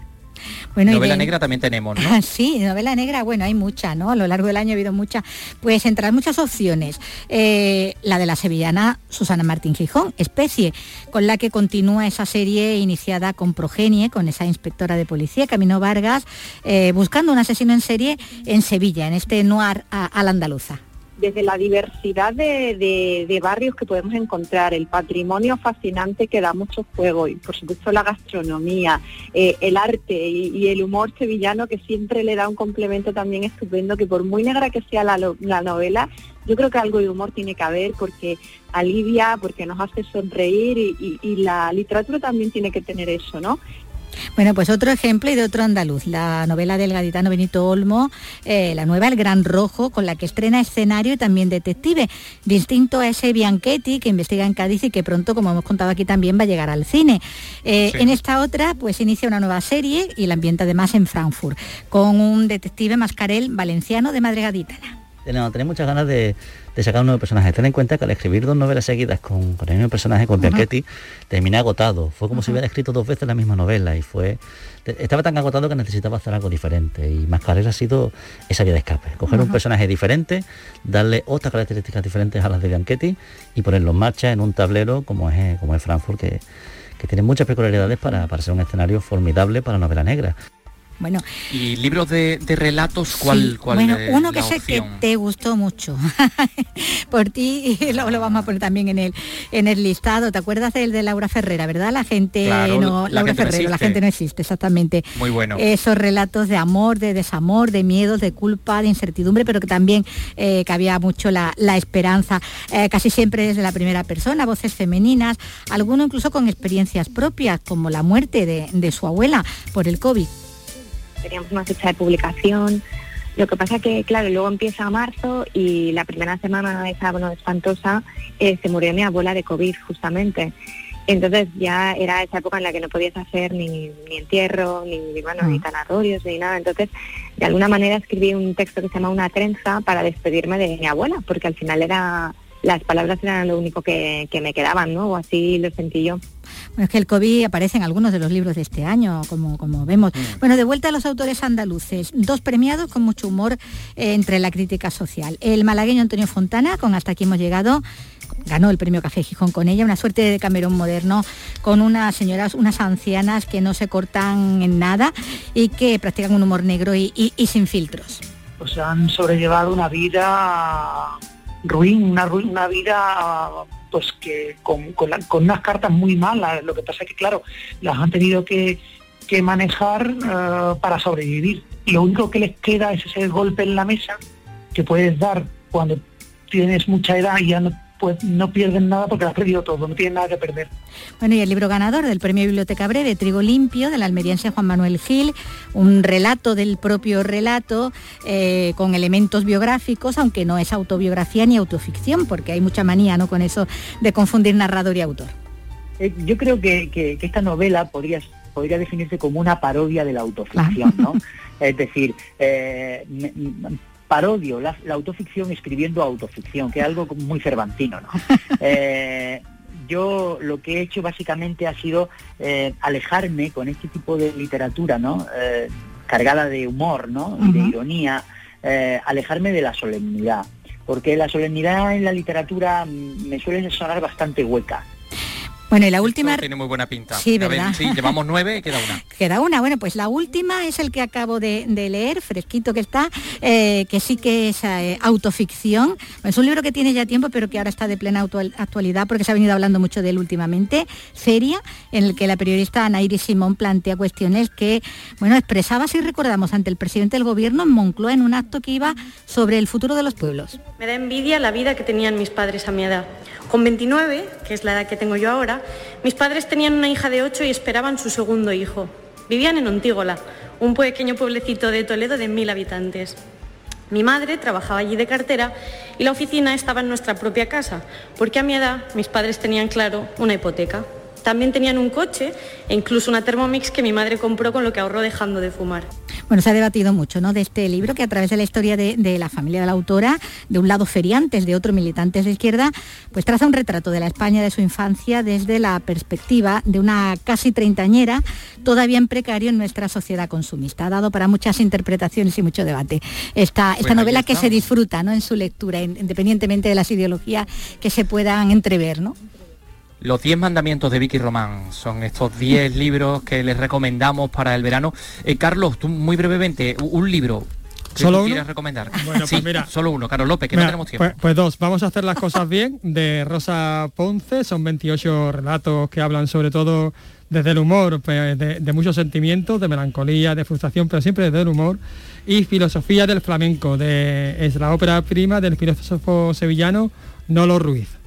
novela negra también tenemos, ¿no? sí, novela negra, bueno, hay mucha, ¿no? A lo largo del año ha habido mucha. Pues entre muchas opciones. Eh, la de la sevillana Susana Martín Gijón, especie, con la que continúa esa serie iniciada con Progenie, con esa inspectora de policía, Camino Vargas, eh, buscando un asesino en serie en Sevilla, en este noir a la andaluza desde la diversidad de, barrios que podemos encontrar, el patrimonio fascinante que da mucho juego y por supuesto la gastronomía, eh, el arte y, el humor sevillano que siempre le da un complemento también estupendo, que por muy negra que sea la, novela, yo creo que algo de humor tiene que haber porque alivia, porque nos hace sonreír y la literatura también tiene que tener eso, ¿no? Bueno, pues otro ejemplo y de otro andaluz, la novela del gaditano Benito Olmo, eh, la nueva El Gran Rojo, con la que estrena escenario y también detective, distinto a ese Bianchetti que investiga en Cádiz y que pronto, como hemos contado aquí, también va a llegar al cine. Eh, en esta otra, pues inicia una nueva serie y la ambienta además en Frankfurt, con un detective mascarel valenciano de madre gaditana. Tenemos, muchas ganas de, sacar un nuevo personaje. Ten en cuenta que al escribir dos novelas seguidas con, el mismo personaje, con Bianchetti, terminé agotado. Fue como si hubiera escrito dos veces la misma novela y fue... Estaba tan agotado que necesitaba hacer algo diferente y Mascarer ha sido esa vía de escape. Coger un personaje diferente, darle otras características diferentes a las de Bianchetti y ponerlo en marcha en un tablero como es, como es Frankfurt, que, tiene muchas peculiaridades para, para ser un escenario formidable para novela negra. Bueno. ¿Y libros de, relatos cuál, cuál Bueno, uno que sé que te gustó mucho. Por ti lo, lo, vamos a poner también en el en el listado. ¿Te acuerdas del de Laura Ferrera, verdad? La gente no, Laura Ferrera, la gente no existe, exactamente. Muy bueno. Esos relatos de amor, de desamor, de miedos, de culpa, de incertidumbre, pero que también eh, cabía mucho la, esperanza, eh, casi siempre desde la primera persona, voces femeninas, alguno incluso con experiencias propias, como la muerte de, de su abuela por el COVID teníamos una fecha de publicación. Lo que pasa que, claro, luego empieza marzo y la primera semana esa, bueno, espantosa, eh, se murió mi abuela de COVID justamente. Entonces ya era esa época en la que no podías hacer ni, ni entierro, ni, bueno, ni mm. tanatorios, ni nada. Entonces, de alguna manera escribí un texto que se llama Una trenza para despedirme de mi abuela, porque al final era las palabras eran lo único que, me quedaban, ¿no? O así lo sentí yo. Bueno, es que el COVID aparece en algunos de los libros de este año, como, como vemos. Mm. Bueno, de vuelta a los autores andaluces, dos premiados con mucho humor eh, entre la crítica social. El malagueño Antonio Fontana, con Hasta aquí hemos llegado, ganó el premio Café Gijón con ella, una suerte de Camerón moderno, con unas señoras, unas ancianas que no se cortan en nada y que practican un humor negro y, y sin filtros. Pues han sobrellevado una vida ruin, una, una vida pues que con, unas cartas muy malas. Lo que pasa es que, claro, las han tenido que, manejar eh, para sobrevivir. Lo único que les queda es ese golpe en la mesa que puedes dar cuando tienes mucha edad y ya no pues no pierden nada porque lo has perdido todo, no tienen nada que perder. Bueno, y el libro ganador del Premio Biblioteca Breve, Trigo Limpio, del almeriense Juan Manuel Gil, un relato del propio relato eh, con elementos biográficos, aunque no es autobiografía ni autoficción, porque hay mucha manía ¿no? con eso de confundir narrador y autor. Eh, yo creo que, esta novela podría podría definirse como una parodia de la autoficción, ¿no? Es decir, eh, parodio la, autoficción escribiendo autoficción, que es algo muy cervantino, ¿no? Eh, yo lo que he hecho básicamente ha sido eh, alejarme con este tipo de literatura, ¿no? cargada de humor, ¿no? Y de ironía, alejarme de la solemnidad porque la solemnidad en la literatura mm, me suele sonar bastante hueca. Bueno, y la última... tiene muy buena pinta. Sí, ¿verdad? sí, llevamos nueve y queda una. Queda una. Bueno, pues la última es el que acabo de, leer, fresquito que está, eh, que sí que es eh, autoficción. Es un libro que tiene ya tiempo, pero que ahora está de plena actualidad porque se ha venido hablando mucho de él últimamente. Feria, en el que la periodista Anairi Simón plantea cuestiones que, bueno, expresaba, si recordamos, ante el presidente del gobierno en Moncloa en un acto que iba sobre el futuro de los pueblos. Me da envidia la vida que tenían mis padres a mi edad. Con 29, que es la edad que tengo yo ahora, mis padres tenían una hija de 8 y esperaban su segundo hijo. Vivían en Ontígola, un pequeño pueblecito de Toledo de mil habitantes. Mi madre trabajaba allí de cartera y la oficina estaba en nuestra propia casa, porque a mi edad mis padres tenían claro una hipoteca. También tenían un coche e incluso una Thermomix que mi madre compró con lo que ahorró dejando de fumar. Bueno, se ha debatido mucho ¿no? de este libro que a través de la historia de, la familia de la autora, de un lado feriantes, de otro militantes de izquierda, pues traza un retrato de la España de su infancia desde la perspectiva de una casi treintañera todavía en precario en nuestra sociedad consumista. Ha dado para muchas interpretaciones y mucho debate esta, esta novela que se disfruta ¿no? en su lectura, independientemente de las ideologías que se puedan entrever. ¿no? Los 10 mandamientos de Vicky Román son estos 10 libros que les recomendamos para el verano. Eh, Carlos, tú muy brevemente, un libro que ¿Solo quieras recomendar. Bueno, pues mira, solo uno, Carlos López, que no tenemos tiempo. Pues, pues, dos, vamos a hacer las cosas bien, de Rosa Ponce, son 28 relatos que hablan sobre todo desde el humor, pues, de, de, muchos sentimientos, de melancolía, de frustración, pero siempre desde el humor. Y Filosofía del Flamenco, de, es la ópera prima del filósofo sevillano Nolo Ruiz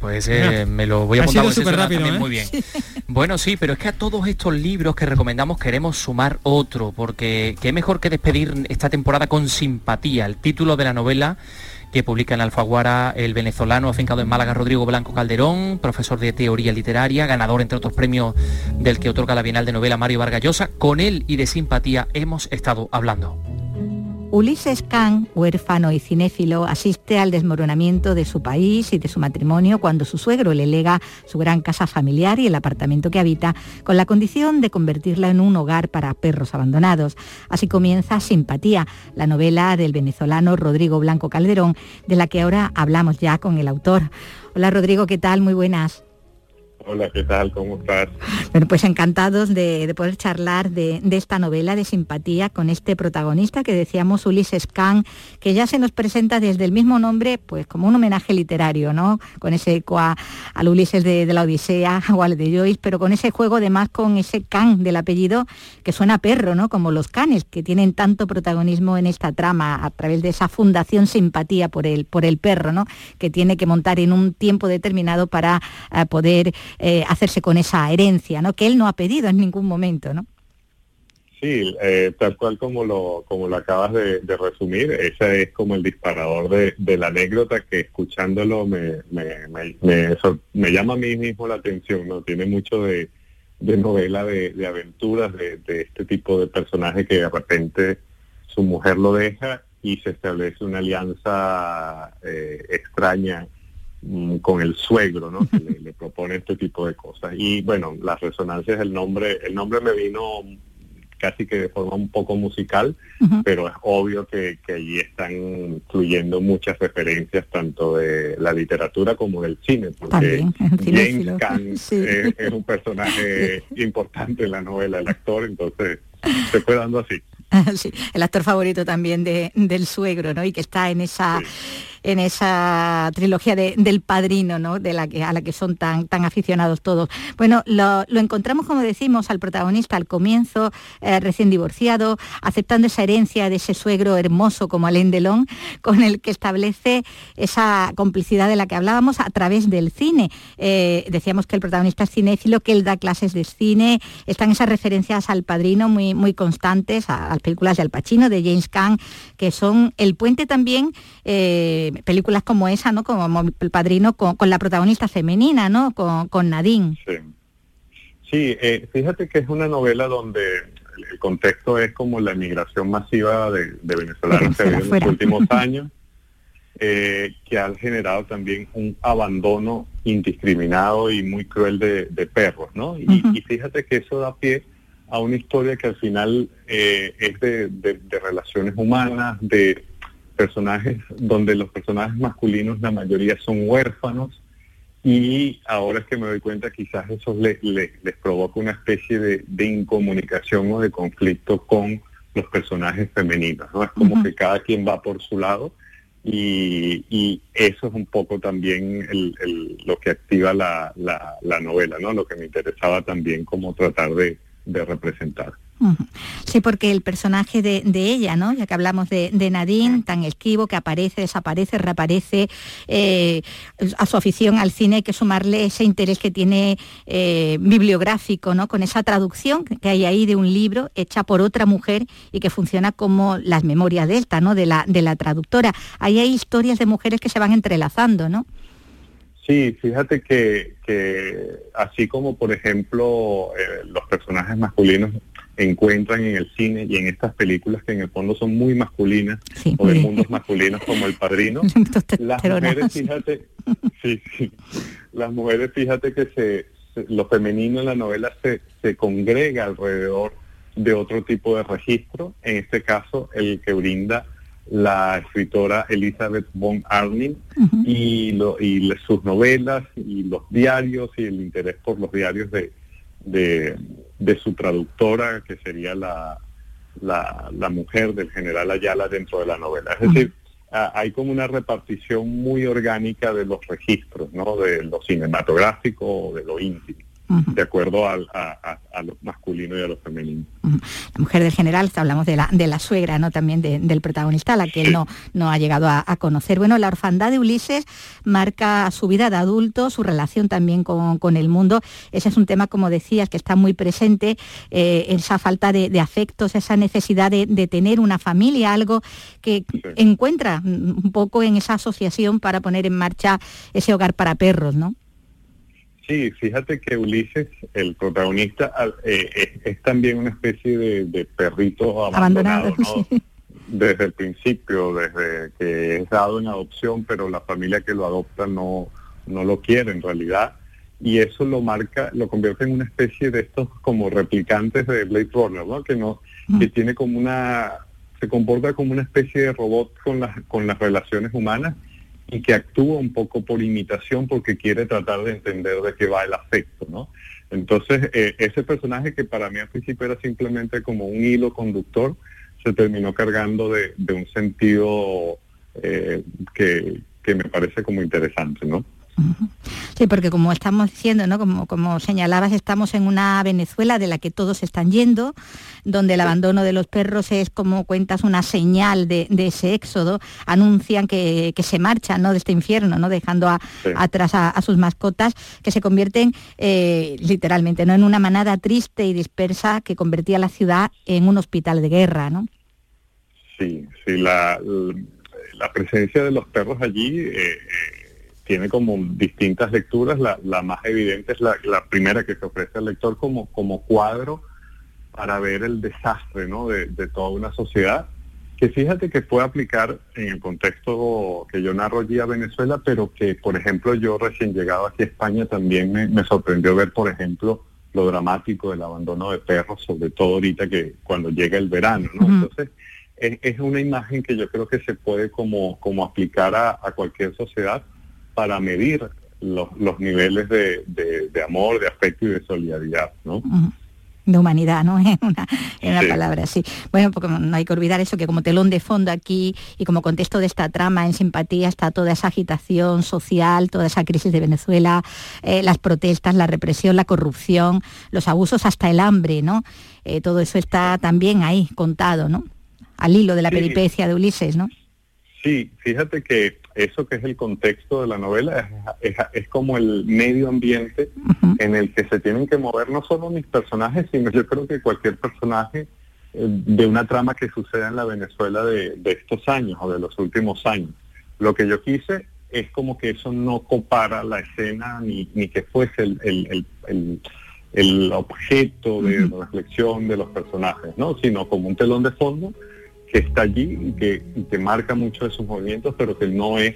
pues eh, me lo voy a apuntar rápido, ¿eh? muy bien. Bueno, sí, pero es que a todos estos libros que recomendamos queremos sumar otro, porque qué mejor que despedir esta temporada con simpatía. El título de la novela que publica en Alfaguara el venezolano afincado en Málaga Rodrigo Blanco Calderón, profesor de teoría literaria, ganador entre otros premios del que otorga la Bienal de Novela Mario Vargallosa. Con él y de simpatía hemos estado hablando. Ulises Kahn, huérfano y cinéfilo, asiste al desmoronamiento de su país y de su matrimonio cuando su suegro le lega su gran casa familiar y el apartamento que habita con la condición de convertirla en un hogar para perros abandonados. Así comienza Simpatía, la novela del venezolano Rodrigo Blanco Calderón, de la que ahora hablamos ya con el autor. Hola Rodrigo, ¿qué tal? Muy buenas. Hola, ¿qué tal? ¿Cómo estás? Bueno, pues encantados de, poder charlar de, esta novela de simpatía con este protagonista que decíamos Ulises Kahn, que ya se nos presenta desde el mismo nombre, pues como un homenaje literario, ¿no? Con ese eco al Ulises de, la Odisea o al de Joyce, pero con ese juego además con ese Kahn del apellido que suena perro, ¿no? Como los canes que tienen tanto protagonismo en esta trama a través de esa fundación simpatía por el, por el perro, ¿no? Que tiene que montar en un tiempo determinado para eh, poder eh, hacerse con esa herencia, ¿no? Que él no ha pedido en ningún momento, ¿no? Sí, eh, tal cual como lo, como lo acabas de, resumir, ese es como el disparador de, la anécdota que escuchándolo me, me, llama a mí mismo la atención, ¿no? Tiene mucho de, novela de, aventuras de, este tipo de personaje que de repente su mujer lo deja y se establece una alianza eh, extraña con el suegro, ¿no? Que le, propone este tipo de cosas. Y bueno, las resonancias del nombre, el nombre me vino casi que de forma un poco musical, pero es obvio que, allí están fluyendo muchas referencias tanto de la literatura como del cine, porque James Caan es, un personaje importante en la novela, el actor, entonces se fue dando así. Sí, el actor favorito también de, del suegro, ¿no? Y que está en esa en esa trilogía del padrino, ¿no? De la que, a la que son tan, tan aficionados todos. Bueno, lo, encontramos, como decimos, al protagonista al comienzo, eh, recién divorciado, aceptando esa herencia de ese suegro hermoso como Alain Delon, con el que establece esa complicidad de la que hablábamos a través del cine. Eh, decíamos que el protagonista es cinéfilo, que él da clases de cine, están esas referencias al padrino muy, muy constantes, a, las películas de Al Pacino, de James Caan, que son el puente también eh, películas como esa, ¿no? Como El Padrino con, la protagonista femenina, ¿no? Con, Nadine. Sí. Sí, eh, fíjate que es una novela donde el contexto es como la emigración masiva de, venezolanos que ha habido en los últimos años, eh, que han generado también un abandono indiscriminado y muy cruel de, perros, ¿no? Y, fíjate que eso da pie a una historia que al final eh, es de, de relaciones humanas, de personajes donde los personajes masculinos la mayoría son huérfanos y ahora es que me doy cuenta quizás eso les provoca una especie de, incomunicación o de conflicto con los personajes femeninos, ¿no? Es como que cada quien va por su lado y, eso es un poco también lo que activa la, novela, ¿no? Lo que me interesaba también como tratar de representar. Sí, porque el personaje de, ella, ¿no? Ya que hablamos de, Nadine, tan esquivo, que aparece, desaparece, reaparece, eh, a su afición al cine hay que sumarle ese interés que tiene eh, bibliográfico, ¿no? Con esa traducción que hay ahí de un libro hecha por otra mujer y que funciona como las memorias de esta, ¿no? De la, de la traductora. Ahí hay historias de mujeres que se van entrelazando, ¿no? Sí, fíjate que, así como por ejemplo eh, los personajes masculinos encuentran en el cine y en estas películas que en el fondo son muy masculinas o de mundos masculinos como El Padrino. las mujeres, fíjate, sí, sí, las mujeres, fíjate que se, lo femenino en la novela se, se congrega alrededor de otro tipo de registro, en este caso el que brinda la escritora Elizabeth von Arnim y, lo, y sus novelas y los diarios y el interés por los diarios de, de, su traductora, que sería la, la, mujer del general Ayala dentro de la novela. Es decir, hay como una repartición muy orgánica de los registros, ¿no? De lo cinematográfico o de lo íntimo de acuerdo a, lo masculino y a lo femenino. La mujer del general, hablamos de la, de la suegra, ¿no? También del protagonista, la que él no, no ha llegado a, conocer. Bueno, la orfandad de Ulises marca su vida de adulto, su relación también con, el mundo. Ese es un tema, como decías, que está muy presente, eh, esa falta de, afectos, esa necesidad de, tener una familia, algo que encuentra un poco en esa asociación para poner en marcha ese hogar para perros, ¿no? Sí, fíjate que Ulises, el protagonista, eh, es, también una especie de, perrito abandonado, desde el principio, desde que es dado en adopción, pero la familia que lo adopta no, no lo quiere en realidad. Y eso lo marca, lo convierte en una especie de estos como replicantes de Blade Runner, ¿no? Que no, que tiene como una, se comporta como una especie de robot con las, con las relaciones humanas y que actúa un poco por imitación porque quiere tratar de entender de qué va el afecto, ¿no? Entonces, eh, ese personaje que para mí al principio era simplemente como un hilo conductor, se terminó cargando de, un sentido eh, que, que me parece como interesante, ¿no? Sí, porque como estamos diciendo, ¿no? como, como señalabas, estamos en una Venezuela de la que todos están yendo, donde el abandono de los perros es, como cuentas, una señal de, ese éxodo. Anuncian que, se marchan ¿no? de este infierno, ¿no? dejando atrás a, sus mascotas, que se convierten eh, literalmente ¿no? en una manada triste y dispersa que convertía la ciudad en un hospital de guerra. ¿no? Sí, sí, la, la presencia de los perros allí... Eh, eh, tiene como distintas lecturas. La, más evidente es la, primera que se ofrece al lector como, como cuadro para ver el desastre ¿no? de, toda una sociedad, que fíjate que puede aplicar en el contexto que yo narro allí a Venezuela, pero que, por ejemplo, yo recién llegado aquí a España también me, sorprendió ver, por ejemplo, lo dramático del abandono de perros, sobre todo ahorita que cuando llega el verano, ¿no? Entonces, es, una imagen que yo creo que se puede como, como aplicar a, a cualquier sociedad para medir los, los niveles de, de, amor, de afecto y de solidaridad, ¿no? de humanidad, ¿no? En una, en una palabra, sí. Bueno, porque no hay que olvidar eso, que como telón de fondo aquí y como contexto de esta trama en simpatía está toda esa agitación social, toda esa crisis de Venezuela, eh, las protestas, la represión, la corrupción, los abusos, hasta el hambre, ¿no? Eh, todo eso está también ahí contado, ¿no? Al hilo de la peripecia de Ulises, ¿no? Sí, fíjate que eso que es el contexto de la novela es, como el medio ambiente en el que se tienen que mover no solo mis personajes, sino yo creo que cualquier personaje eh, de una trama que suceda en la Venezuela de, estos años o de los últimos años. Lo que yo quise es como que eso no copara la escena ni, ni que fuese el, el objeto de reflexión de los personajes, ¿no? Sino como un telón de fondo que está allí y que, que marca mucho de sus movimientos, pero que no es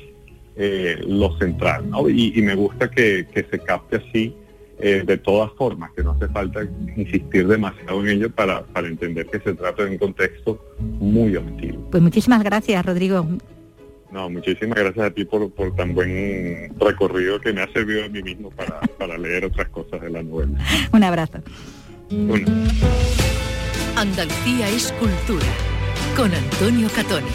eh, lo central, ¿no? Y, y me gusta que, que se capte así eh, de todas formas, que no hace falta insistir demasiado en ello para, para entender que se trata de un contexto muy hostil. Pues muchísimas gracias, Rodrigo. No, muchísimas gracias a ti por, por tan buen recorrido que me ha servido a mí mismo para, para leer otras cosas de la novela. Un abrazo. Una. Andalucía es cultura. Con Antonio Catoni.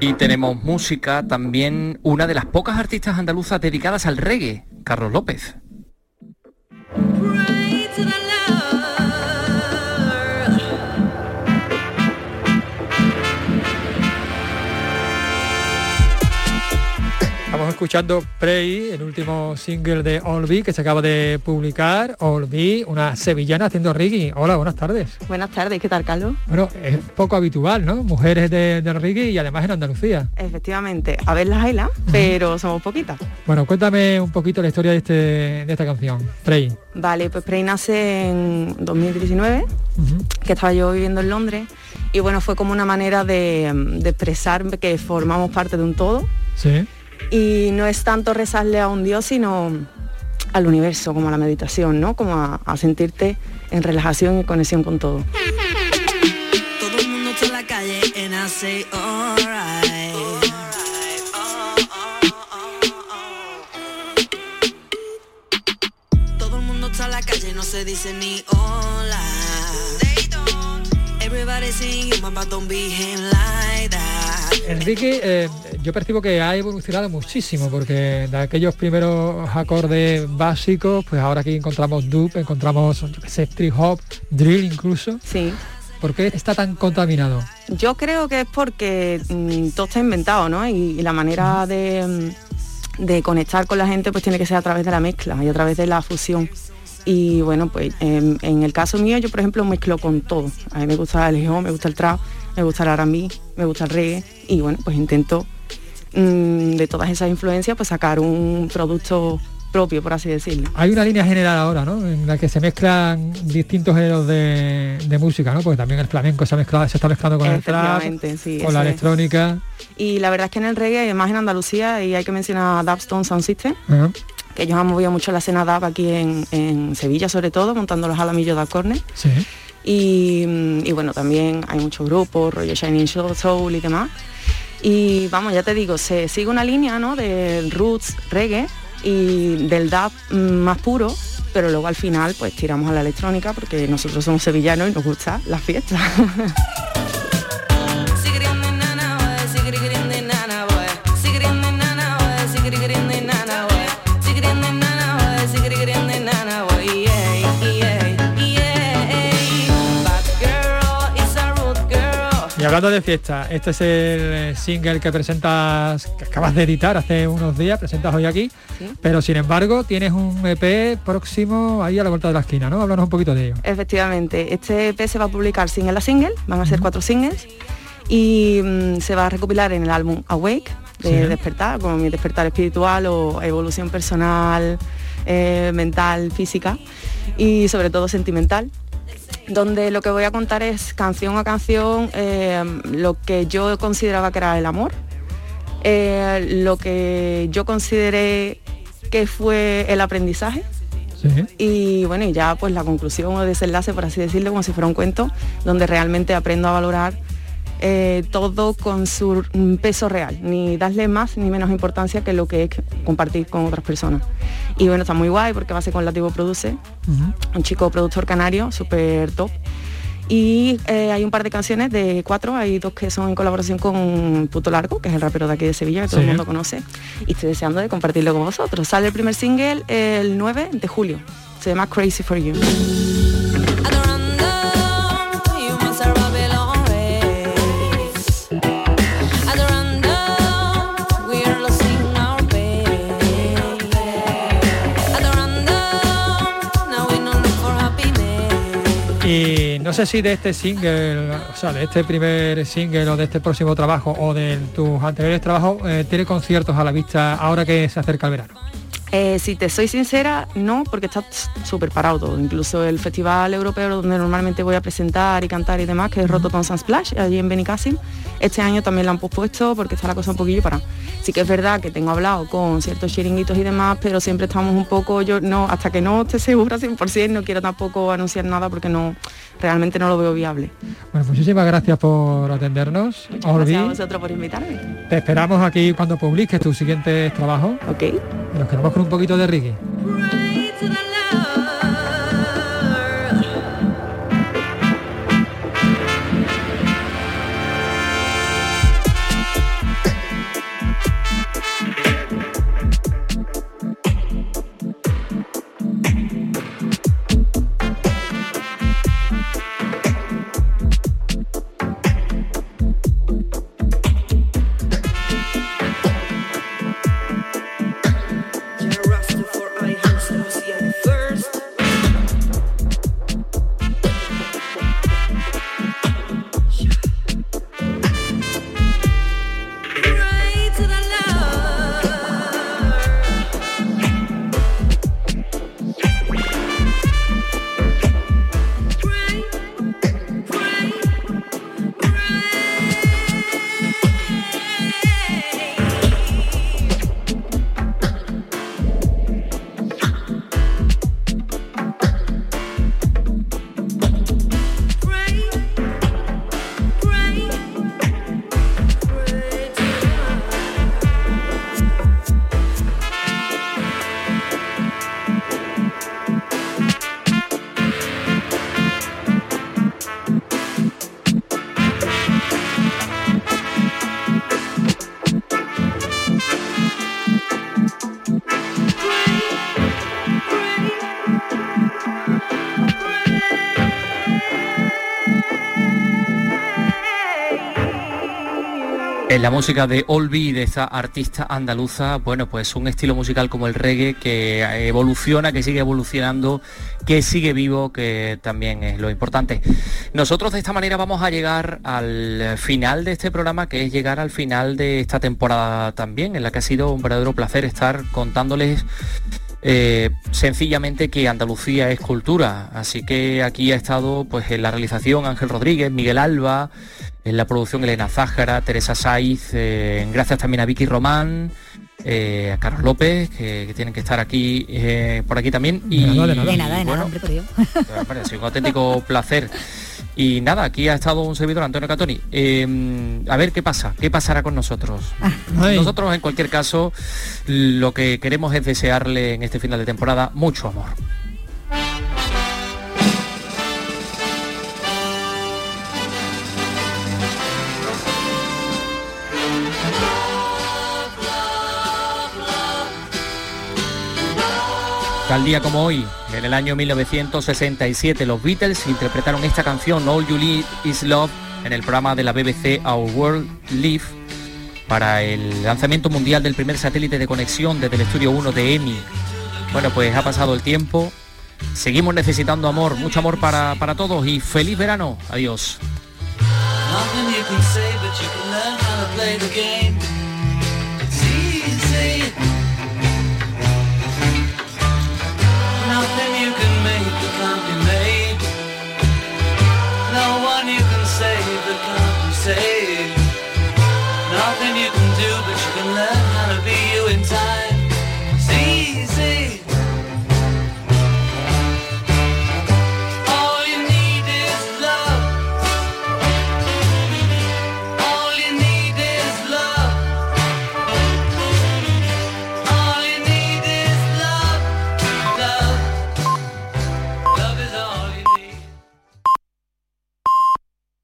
Y tenemos música también, una de las pocas artistas andaluzas dedicadas al reggae, Carlos López. Escuchando Prey, el último single de Olvi que se acaba de publicar. Olvi, una sevillana haciendo reggae. Hola, buenas tardes. Buenas tardes, ¿qué tal, Carlos? Bueno, es poco habitual, ¿no? Mujeres de, del reggae y además en Andalucía. Efectivamente, a ver las haylas, pero somos poquitas. Bueno, cuéntame un poquito la historia de, este, de esta canción, Prey. Vale, pues Prey nace en 2019, que estaba yo viviendo en Londres, y bueno, fue como una manera de, de expresar que formamos parte de un todo. Sí. Y no es tanto rezarle a un Dios, sino al universo, como a la meditación, ¿no? Como a, a sentirte en relajación y conexión con todo. Todo el mundo está en la calle and I. Todo el mundo está en la calle, no se dice ni hola. Enrique, eh, yo percibo que ha evolucionado muchísimo porque de aquellos primeros acordes básicos, pues ahora aquí encontramos dub, encontramos, yo qué sé, trip hop, drill incluso. Sí. ¿Por qué está tan contaminado? Yo creo que es porque mm, todo está inventado, ¿no? Y, y la manera de, mm, de conectar con la gente pues tiene que ser a través de la mezcla y a través de la fusión. Y bueno, pues en, en el caso mío yo por ejemplo mezclo con todo. A mí me gusta el hip me gusta el trap, me gusta el R&B, me gusta el reggae y bueno, pues intento mm, de todas esas influencias pues sacar un producto propio, por así decirlo. Hay una línea general ahora, ¿no? En la que se mezclan distintos géneros de, de música, ¿no? Porque también el flamenco se, ha mezclado, se está mezclando con el trap, sí, con la es. electrónica. Y la verdad es que en el reggae, además en Andalucía, y hay que mencionar a Dubstone Sound System. Que ellos han movido mucho la escena dub aquí en, en Sevilla sobre todo, montando los alamillos de. Sí. Y, y bueno, también hay muchos grupos, rollo Shining Soul, Soul y demás. Y vamos, ya te digo, se sigue una línea ¿no? de roots, reggae y del dub mm, más puro, pero luego al final pues tiramos a la electrónica porque nosotros somos sevillanos y nos gusta la fiesta. Y hablando de fiesta, este es el eh, single que presentas, que acabas de editar hace unos días, presentas hoy aquí, pero sin embargo tienes un EP próximo ahí a la vuelta de la esquina, ¿no? Háblanos un poquito de ello. Efectivamente, este EP se va a publicar single a single, van a ser cuatro singles y mm, se va a recopilar en el álbum Awake de Sí. despertar, como mi despertar espiritual o evolución personal, eh, mental, física y sobre todo sentimental donde lo que voy a contar es canción a canción eh, lo que yo consideraba que era el amor, eh, lo que yo consideré que fue el aprendizaje. Y bueno, y ya pues la conclusión o desenlace, por así decirlo, como si fuera un cuento, donde realmente aprendo a valorar eh, todo con su peso real, ni darle más ni menos importancia que lo que es compartir con otras personas. Y bueno, está muy guay porque va a ser con Lativo Produce, un chico productor canario, súper top. Y eh, hay un par de canciones de cuatro, hay dos que son en colaboración con Puto Largo, que es el rapero de aquí de Sevilla, que todo el mundo conoce. Y estoy deseando de compartirlo con vosotros. Sale el primer single el 9 de julio. Se llama Crazy for. You no sé si de este single, o sea, de este primer single o de este próximo trabajo o de tus anteriores trabajos, eh, tiene conciertos a la vista ahora que se acerca el verano. Eh, si te soy sincera, no, porque está súper parado todo. Incluso el festival europeo donde normalmente voy a presentar y cantar y demás, que es Rototom Splash, allí en Benicassim, este año también lo han pospuesto porque está la cosa un poquillo para. Sí que es verdad que tengo hablado con ciertos chiringuitos y demás, pero siempre estamos un poco, yo no, hasta que no esté segura 100%, no quiero tampoco anunciar nada porque no, realmente no lo veo viable. Bueno, muchísimas gracias por atendernos. Muchas gracias a vosotros por invitarme. Te esperamos aquí cuando publiques tu siguiente trabajo. Ok. Nos quedamos con un poquito de reggae. La música de Olvi, de esta artista andaluza, bueno, pues un estilo musical como el reggae que evoluciona, que sigue evolucionando, que sigue vivo, que también es lo importante. Nosotros de esta manera vamos a llegar al final de este programa, que es llegar al final de esta temporada también, en la que ha sido un verdadero placer estar contándoles eh, sencillamente que Andalucía es cultura. Así que aquí ha estado pues en la realización Ángel Rodríguez, Miguel Alba, en la producción Elena Zájara, Teresa Saiz, eh, gracias también a Vicky Román, eh, a Carlos López, que, tienen que estar aquí eh, por aquí también. Y, de nada, de nada, de nada, hombre, por Dios. un auténtico placer. Y nada, aquí ha estado un servidor, Antonio Catoni. a ver qué pasa, qué pasará con nosotros. Nosotros, en cualquier caso, lo que queremos es desearle en este final de temporada mucho amor. Tal día como hoy, en el año 1967, los Beatles interpretaron esta canción All You Need Is Love en el programa de la BBC Our World Live para el lanzamiento mundial del primer satélite de conexión desde el estudio 1 de EMI. Bueno, pues ha pasado el tiempo, seguimos necesitando amor, mucho amor para, para todos y feliz verano. Adiós.